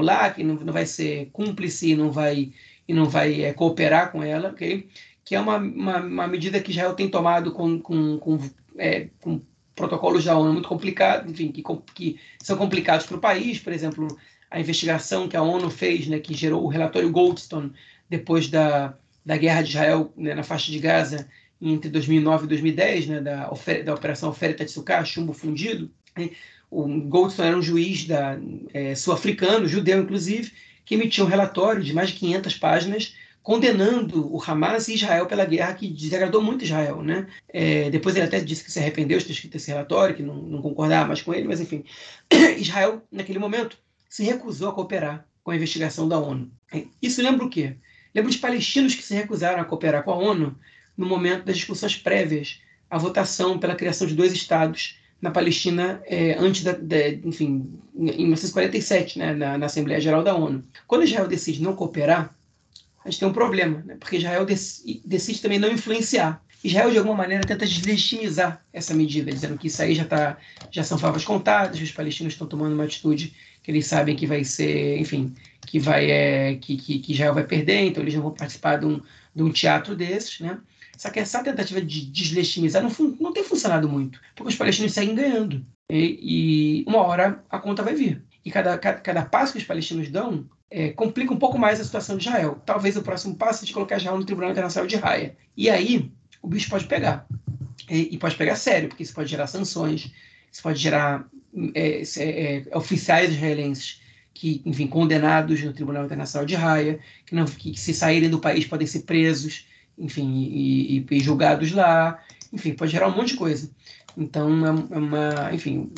lá, que não, não vai ser cúmplice não vai, e não vai é, cooperar com ela, ok? que é uma, uma, uma, medida que Israel tem tomado com, com, com, é, com protocolos da ONU muito complicados, enfim, que, que são complicados para o país, por exemplo, a investigação que a ONU fez, né, que gerou o relatório Goldstone depois da, da guerra de Israel né, na faixa de Gaza entre 2009 e 2010, né, da, da Operação Ofere Tatsuka, chumbo fundido. Né, o Goldstone era um juiz é, sul-africano, judeu inclusive, que emitiu um relatório de mais de 500 páginas condenando o Hamas e Israel pela guerra que desagradou muito Israel, né? É, depois ele até disse que se arrependeu de ter escrito esse relatório, que não, não concordava mais com ele, mas enfim, [clears throat] Israel naquele momento se recusou a cooperar com a investigação da ONU. Isso lembra o quê? Lembra de palestinos que se recusaram a cooperar com a ONU no momento das discussões prévias à votação pela criação de dois estados na Palestina é, antes da, enfim, em 1947, né, na, na, Assembleia Geral da ONU. Quando Israel decide não cooperar, a gente tem um problema, né, porque Israel dec, decide também não influenciar. Israel, de alguma maneira, tenta deslegitimizar essa medida, dizendo que isso aí já, tá, já são favas contadas, os palestinos estão tomando uma atitude que eles sabem que vai ser, enfim, que vai é, que, que, que Israel vai perder, então eles não vão participar de um, de um teatro desses, né? Só que essa tentativa de deslegitimizar não, não tem funcionado muito, porque os palestinos seguem ganhando. E, e uma hora a conta vai vir. E cada, cada, cada passo que os palestinos dão é, complica um pouco mais a situação de Israel. Talvez o próximo passo seja colocar Israel no Tribunal Internacional de Raia. E aí o bicho pode pegar. E, e pode pegar sério, porque isso pode gerar sanções, isso pode gerar é, é, é, oficiais israelenses que, enfim, condenados no Tribunal Internacional de Haia, que, não, que, que se saírem do país podem ser presos, enfim, e, e, e, julgados lá, enfim, pode gerar um monte de coisa. Então, é uma, enfim,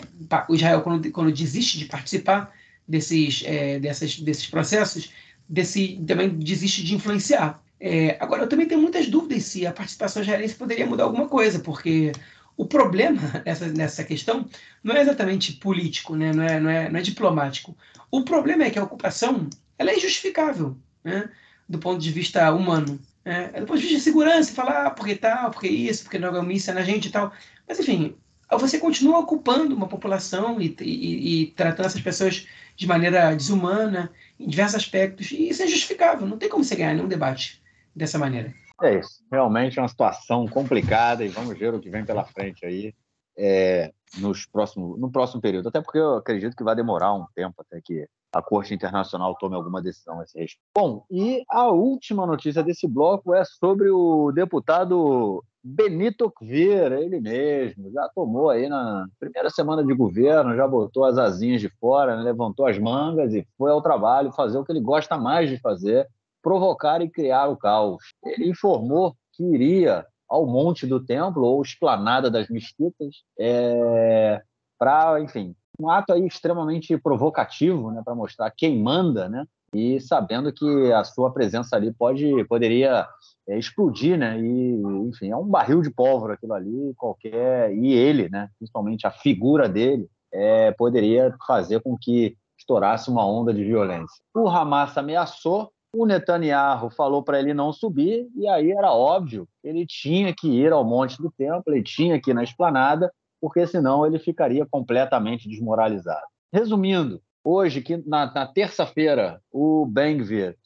o Israel, quando, quando desiste de participar desses, é, dessas, desses processos, desse, também desiste de influenciar. É, agora, eu também tenho muitas dúvidas se a participação israelense poderia mudar alguma coisa, porque o problema [laughs] nessa, nessa questão não é exatamente político, né? não, é, não, é, não é diplomático. O problema é que a ocupação ela é injustificável né? do ponto de vista humano. Né? Do ponto de vista de segurança, falar ah, porque tal, porque isso, porque não é míssil na gente e tal. Mas, enfim, você continua ocupando uma população e, e, e, tratando essas pessoas de maneira desumana, em diversos aspectos, e isso é justificável. Não tem como você ganhar nenhum debate dessa maneira. É isso. Realmente é uma situação complicada e vamos ver o que vem pela frente aí é, nos próximo, no próximo período. Até porque eu acredito que vai demorar um tempo até que a Corte Internacional tome alguma decisão a esse respeito. Bom, e a última notícia desse bloco é sobre o deputado Benito Vieira, ele mesmo, já tomou aí na primeira semana de governo, já botou as asinhas de fora, né, levantou as mangas e foi ao trabalho fazer o que ele gosta mais de fazer, provocar e criar o caos. Ele informou que iria ao Monte do Templo ou Esplanada das Mesquitas é, para, enfim, um ato aí extremamente provocativo, né, para mostrar quem manda, né, e sabendo que a sua presença ali pode poderia é, explodir, né, e enfim é um barril de pólvora aquilo ali, qualquer e ele, né, principalmente a figura dele, é, poderia fazer com que estourasse uma onda de violência. O Hamas ameaçou, o Netanyahu falou para ele não subir e aí era óbvio, ele tinha que ir ao Monte do Templo, ele tinha que ir na esplanada porque senão ele ficaria completamente desmoralizado. Resumindo, hoje, que na, na terça-feira, o Bengvir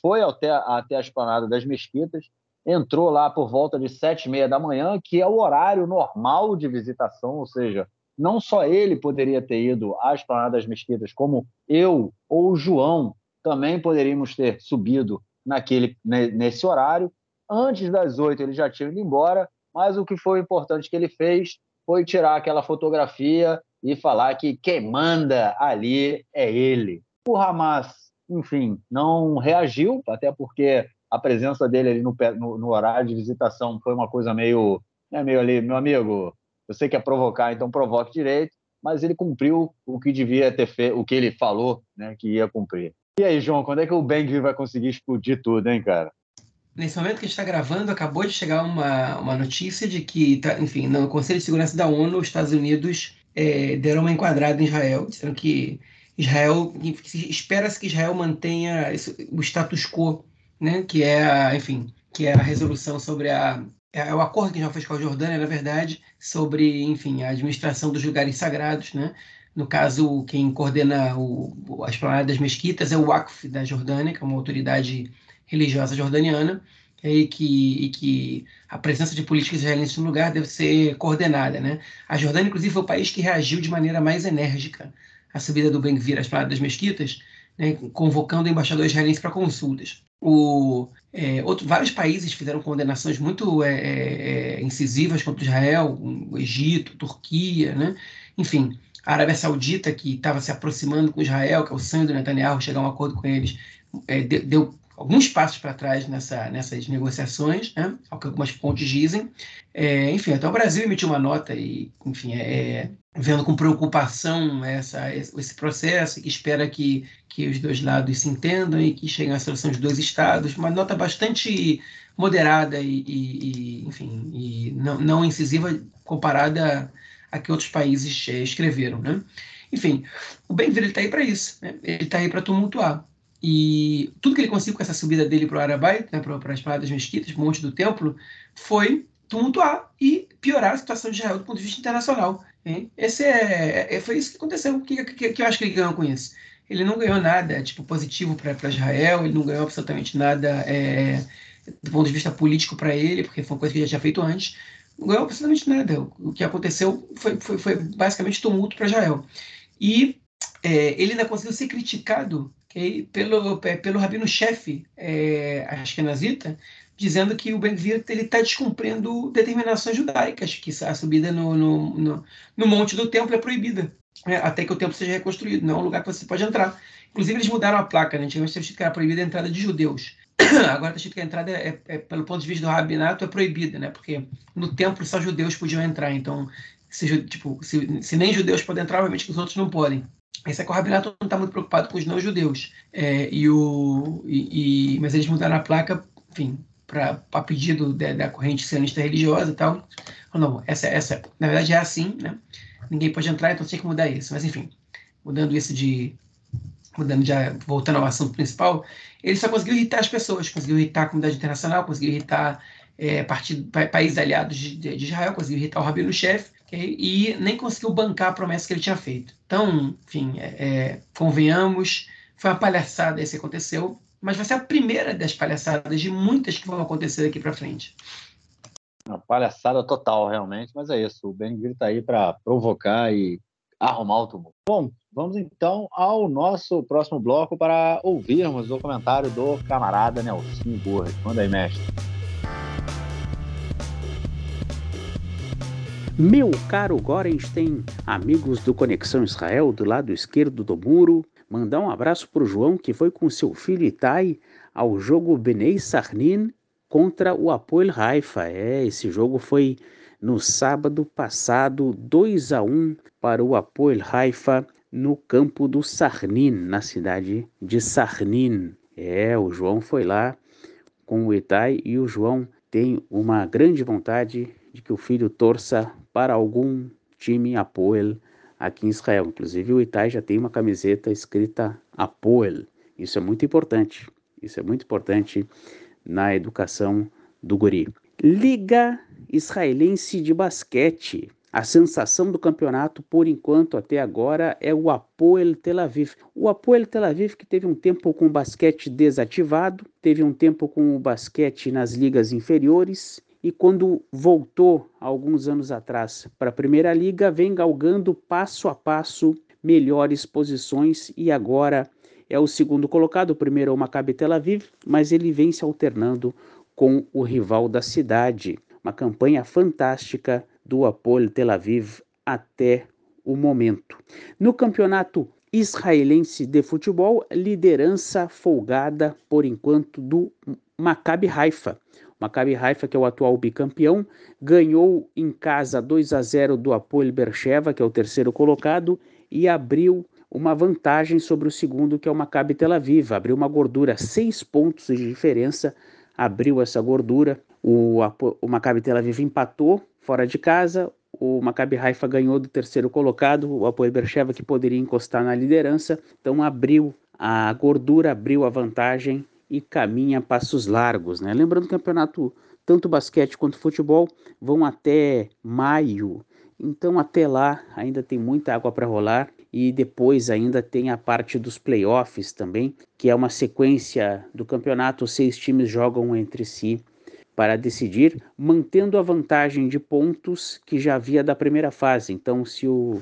foi até, até a esplanada das mesquitas, entrou lá por volta de sete e meia da manhã, que é o horário normal de visitação, ou seja, não só ele poderia ter ido à esplanada das mesquitas, como eu ou o João também poderíamos ter subido naquele nesse horário. Antes das oito ele já tinha ido embora, mas o que foi importante que ele fez foi tirar aquela fotografia e falar que quem manda ali é ele. O Hamas, enfim, não reagiu, até porque a presença dele ali no, no, no horário de visitação foi uma coisa meio, né, meio ali, meu amigo, você quer provocar, então provoque direito, mas ele cumpriu o que devia ter feito, o que ele falou, né, que ia cumprir. E aí, João, quando é que o Bang vai conseguir explodir tudo, hein, cara? Nesse momento que a gente está gravando, acabou de chegar uma, uma notícia de que, tá, enfim, no Conselho de Segurança da ONU, os Estados Unidos é, deram uma enquadrada em Israel, dizendo que Israel, espera-se que Israel mantenha esse, o status quo, né, que é, a, enfim, que é a resolução sobre a é o acordo que já fez com a Jordânia, na verdade, sobre, enfim, a administração dos lugares sagrados, né? No caso, quem coordena o, as planadas das mesquitas é o Waqf da Jordânia, que é uma autoridade religiosa jordaniana e que, e que a presença de políticos israelenses no lugar deve ser coordenada. Né? A Jordânia, inclusive, foi o país que reagiu de maneira mais enérgica à subida do Ben-Gvir às Pradas das Mesquitas, né, convocando embaixadores israelenses para consultas. O, é, outro, vários países fizeram condenações muito é, é, é incisivas contra Israel, o Egito, Turquia, né? enfim, a Arábia Saudita, que estava se aproximando com Israel, que é o sonho do Netanyahu chegar a um acordo com eles, é, deu alguns passos para trás nessa, nessas negociações, né? ao que algumas fontes dizem. É, enfim, até o Brasil emitiu uma nota e, enfim, é, é vendo com preocupação essa, esse processo, que espera que, que os dois lados se entendam e que cheguem à solução dos dois estados. Uma nota bastante moderada e, e, e enfim, e não, não incisiva comparada a que outros países é, escreveram, né? Enfim, o Bem-vindo está aí para isso, né? ele está aí para tumultuar. E tudo que ele conseguiu com essa subida dele para o Arabai, né, para as Paradas Mesquitas, Monte do Templo, foi tumultuar e piorar a situação de Israel do ponto de vista internacional. Hein? Esse é, é, foi isso que aconteceu. O que, que, que, eu acho que ele ganhou com isso? Ele não ganhou nada tipo positivo para Israel, ele não ganhou absolutamente nada é, do ponto de vista político para ele, porque foi uma coisa que ele já tinha feito antes. Não ganhou absolutamente nada. O que aconteceu foi, foi, foi basicamente tumulto para Israel. E é, ele ainda conseguiu ser criticado pelo, pelo rabino-chefe é, Ashkenazita, dizendo que o Ben-Gvir está descumprindo determinações judaicas, que a subida no, no, no, no Monte do Templo é proibida, né, até que o templo seja reconstruído, não é um lugar que você pode entrar. Inclusive, eles mudaram a placa, né? antigamente estava escrito que era proibida a entrada de judeus. [coughs] Agora está escrito que a entrada, é, é, pelo ponto de vista do rabinato, é proibida, né? porque no templo só judeus podiam entrar, então se, tipo, se, se nem judeus podem entrar, obviamente que os outros não podem. Esse é que o Rabinato não está muito preocupado com os não-judeus. É, e o, e, e, mas eles mudaram a placa, enfim, para pedido da, da, corrente sionista religiosa e tal. Não, essa, essa, na verdade é assim, né? Ninguém pode entrar, então tinha que mudar isso. Mas enfim, mudando isso de. Mudando já, voltando ao assunto principal, ele só conseguiu irritar as pessoas, conseguiu irritar a comunidade internacional, conseguiu irritar é, partido, pa, países aliados de, de, Israel, conseguiu irritar o Rabino-chefe okay? e nem conseguiu bancar a promessa que ele tinha feito. Então, enfim, é, é, convenhamos, foi uma palhaçada esse que aconteceu, mas vai ser a primeira das palhaçadas de muitas que vão acontecer daqui para frente. Uma palhaçada total, realmente, mas é isso. O Ben Gvir está aí para provocar e arrumar o tumulto. Bom, vamos então ao nosso próximo bloco para ouvirmos o comentário do camarada Nelson Burra. Manda aí, mestre. Meu caro Gorenstein, amigos do Conexão Israel do lado esquerdo do muro, mandar um abraço para o João que foi com seu filho Itai ao jogo Benei Sarnin contra o Apoel Haifa. É, esse jogo foi no sábado passado, 2 a 1 para o Apoel Haifa no campo do Sarnin, na cidade de Sarnin. É, o João foi lá com o Itai e o João tem uma grande vontade de que o filho torça para algum time Apoel aqui em Israel. Inclusive o Itai já tem uma camiseta escrita Apoel. Isso é muito importante. Isso é muito importante na educação do guri. Liga Israelense de Basquete. A sensação do campeonato, por enquanto, até agora, é o Apoel Tel Aviv. O Apoel Tel Aviv que teve um tempo com o basquete desativado, teve um tempo com o basquete nas ligas inferiores e quando voltou alguns anos atrás para a Primeira Liga, vem galgando passo a passo melhores posições e agora é o segundo colocado. O primeiro é o Maccabi Tel Aviv, mas ele vem se alternando com o rival da cidade. Uma campanha fantástica do Apolo Tel Aviv até o momento. No campeonato israelense de futebol, liderança folgada por enquanto do Maccabi Haifa. Maccabi Haifa, que é o atual bicampeão, ganhou em casa 2 a 0 do Apoel Bercheva, que é o terceiro colocado, e abriu uma vantagem sobre o segundo, que é o Maccabi Tel Aviv. Abriu uma gordura, seis pontos de diferença, abriu essa gordura. O, o Maccabi Tel Aviv empatou fora de casa, o Maccabi Haifa ganhou do terceiro colocado, o Apoel Bercheva, que poderia encostar na liderança, então abriu a gordura, abriu a vantagem e caminha passos largos. Né? Lembrando que o campeonato, tanto basquete quanto futebol, vão até maio. Então, até lá, ainda tem muita água para rolar. E depois ainda tem a parte dos playoffs também, que é uma sequência do campeonato. Seis times jogam entre si para decidir, mantendo a vantagem de pontos que já havia da primeira fase. Então, se o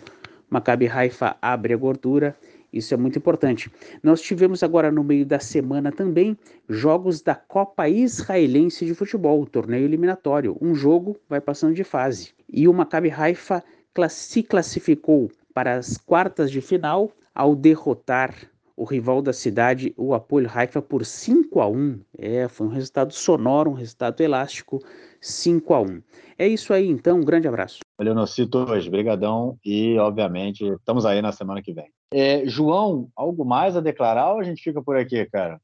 Maccabi Haifa abre a gordura, isso é muito importante. Nós tivemos agora no meio da semana também jogos da Copa Israelense de Futebol, torneio eliminatório. Um jogo vai passando de fase. E o Maccabi Haifa se classificou para as quartas de final ao derrotar o rival da cidade, o Apoel Haifa, por 5 a 1. É, foi um resultado sonoro, um resultado elástico, 5 a 1. É isso aí, então, um grande abraço. Valeu, Nocitos, brigadão e, obviamente, estamos aí na semana que vem. É, João, algo mais a declarar ou a gente fica por aqui, cara?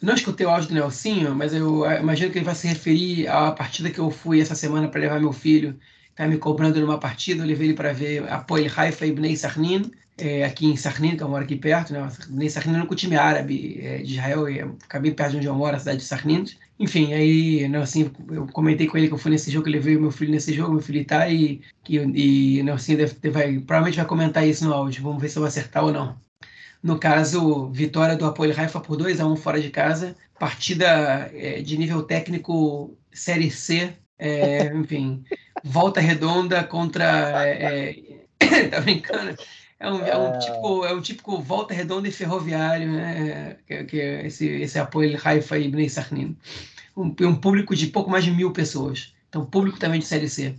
Não escutei o áudio do Nelsinho, mas eu eh, imagino que ele vai se referir à partida que eu fui essa semana para levar meu filho, está me cobrando numa partida, eu levei ele para ver Apoel Haifa Bnei Sarnin, é, aqui em Sarnin, que eu moro aqui perto, né? Bnei Sarnin é um time árabe é, de Israel, e fica bem perto de onde eu moro, a cidade de Sarnin. Enfim, aí, Nelson, eu comentei com ele que eu fui nesse jogo, que levei o meu filho nesse jogo, meu filho tá, e, que, e Nelson deve, vai, provavelmente vai comentar isso no áudio, vamos ver se eu vou acertar ou não. No caso, vitória do Apoio Raifa por 2 a 1 fora de casa, partida é, de nível técnico Série C, é, [laughs] enfim, volta redonda contra. É, é [coughs] tá brincando? É um, é um, típico, é um típico volta redonda e ferroviário, né? Que, que é esse, esse apoio Haifa e Bnei Sarnin. Um, um público de pouco mais de mil pessoas. Então, público também de Série C.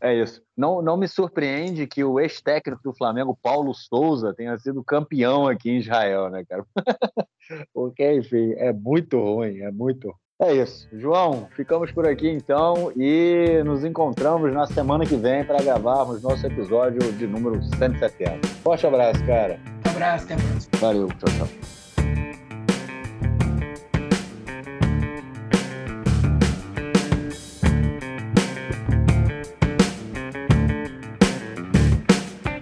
É isso. Não, não me surpreende que o ex-técnico do Flamengo, Paulo Souza, tenha sido campeão aqui em Israel, né, cara? [laughs] Porque, enfim, é muito ruim, é muito É isso. João, ficamos por aqui então e nos encontramos na semana que vem para gravarmos nosso episódio de número 170. Forte abraço, cara. Um abraço, até próxima. Valeu, tchau, tchau.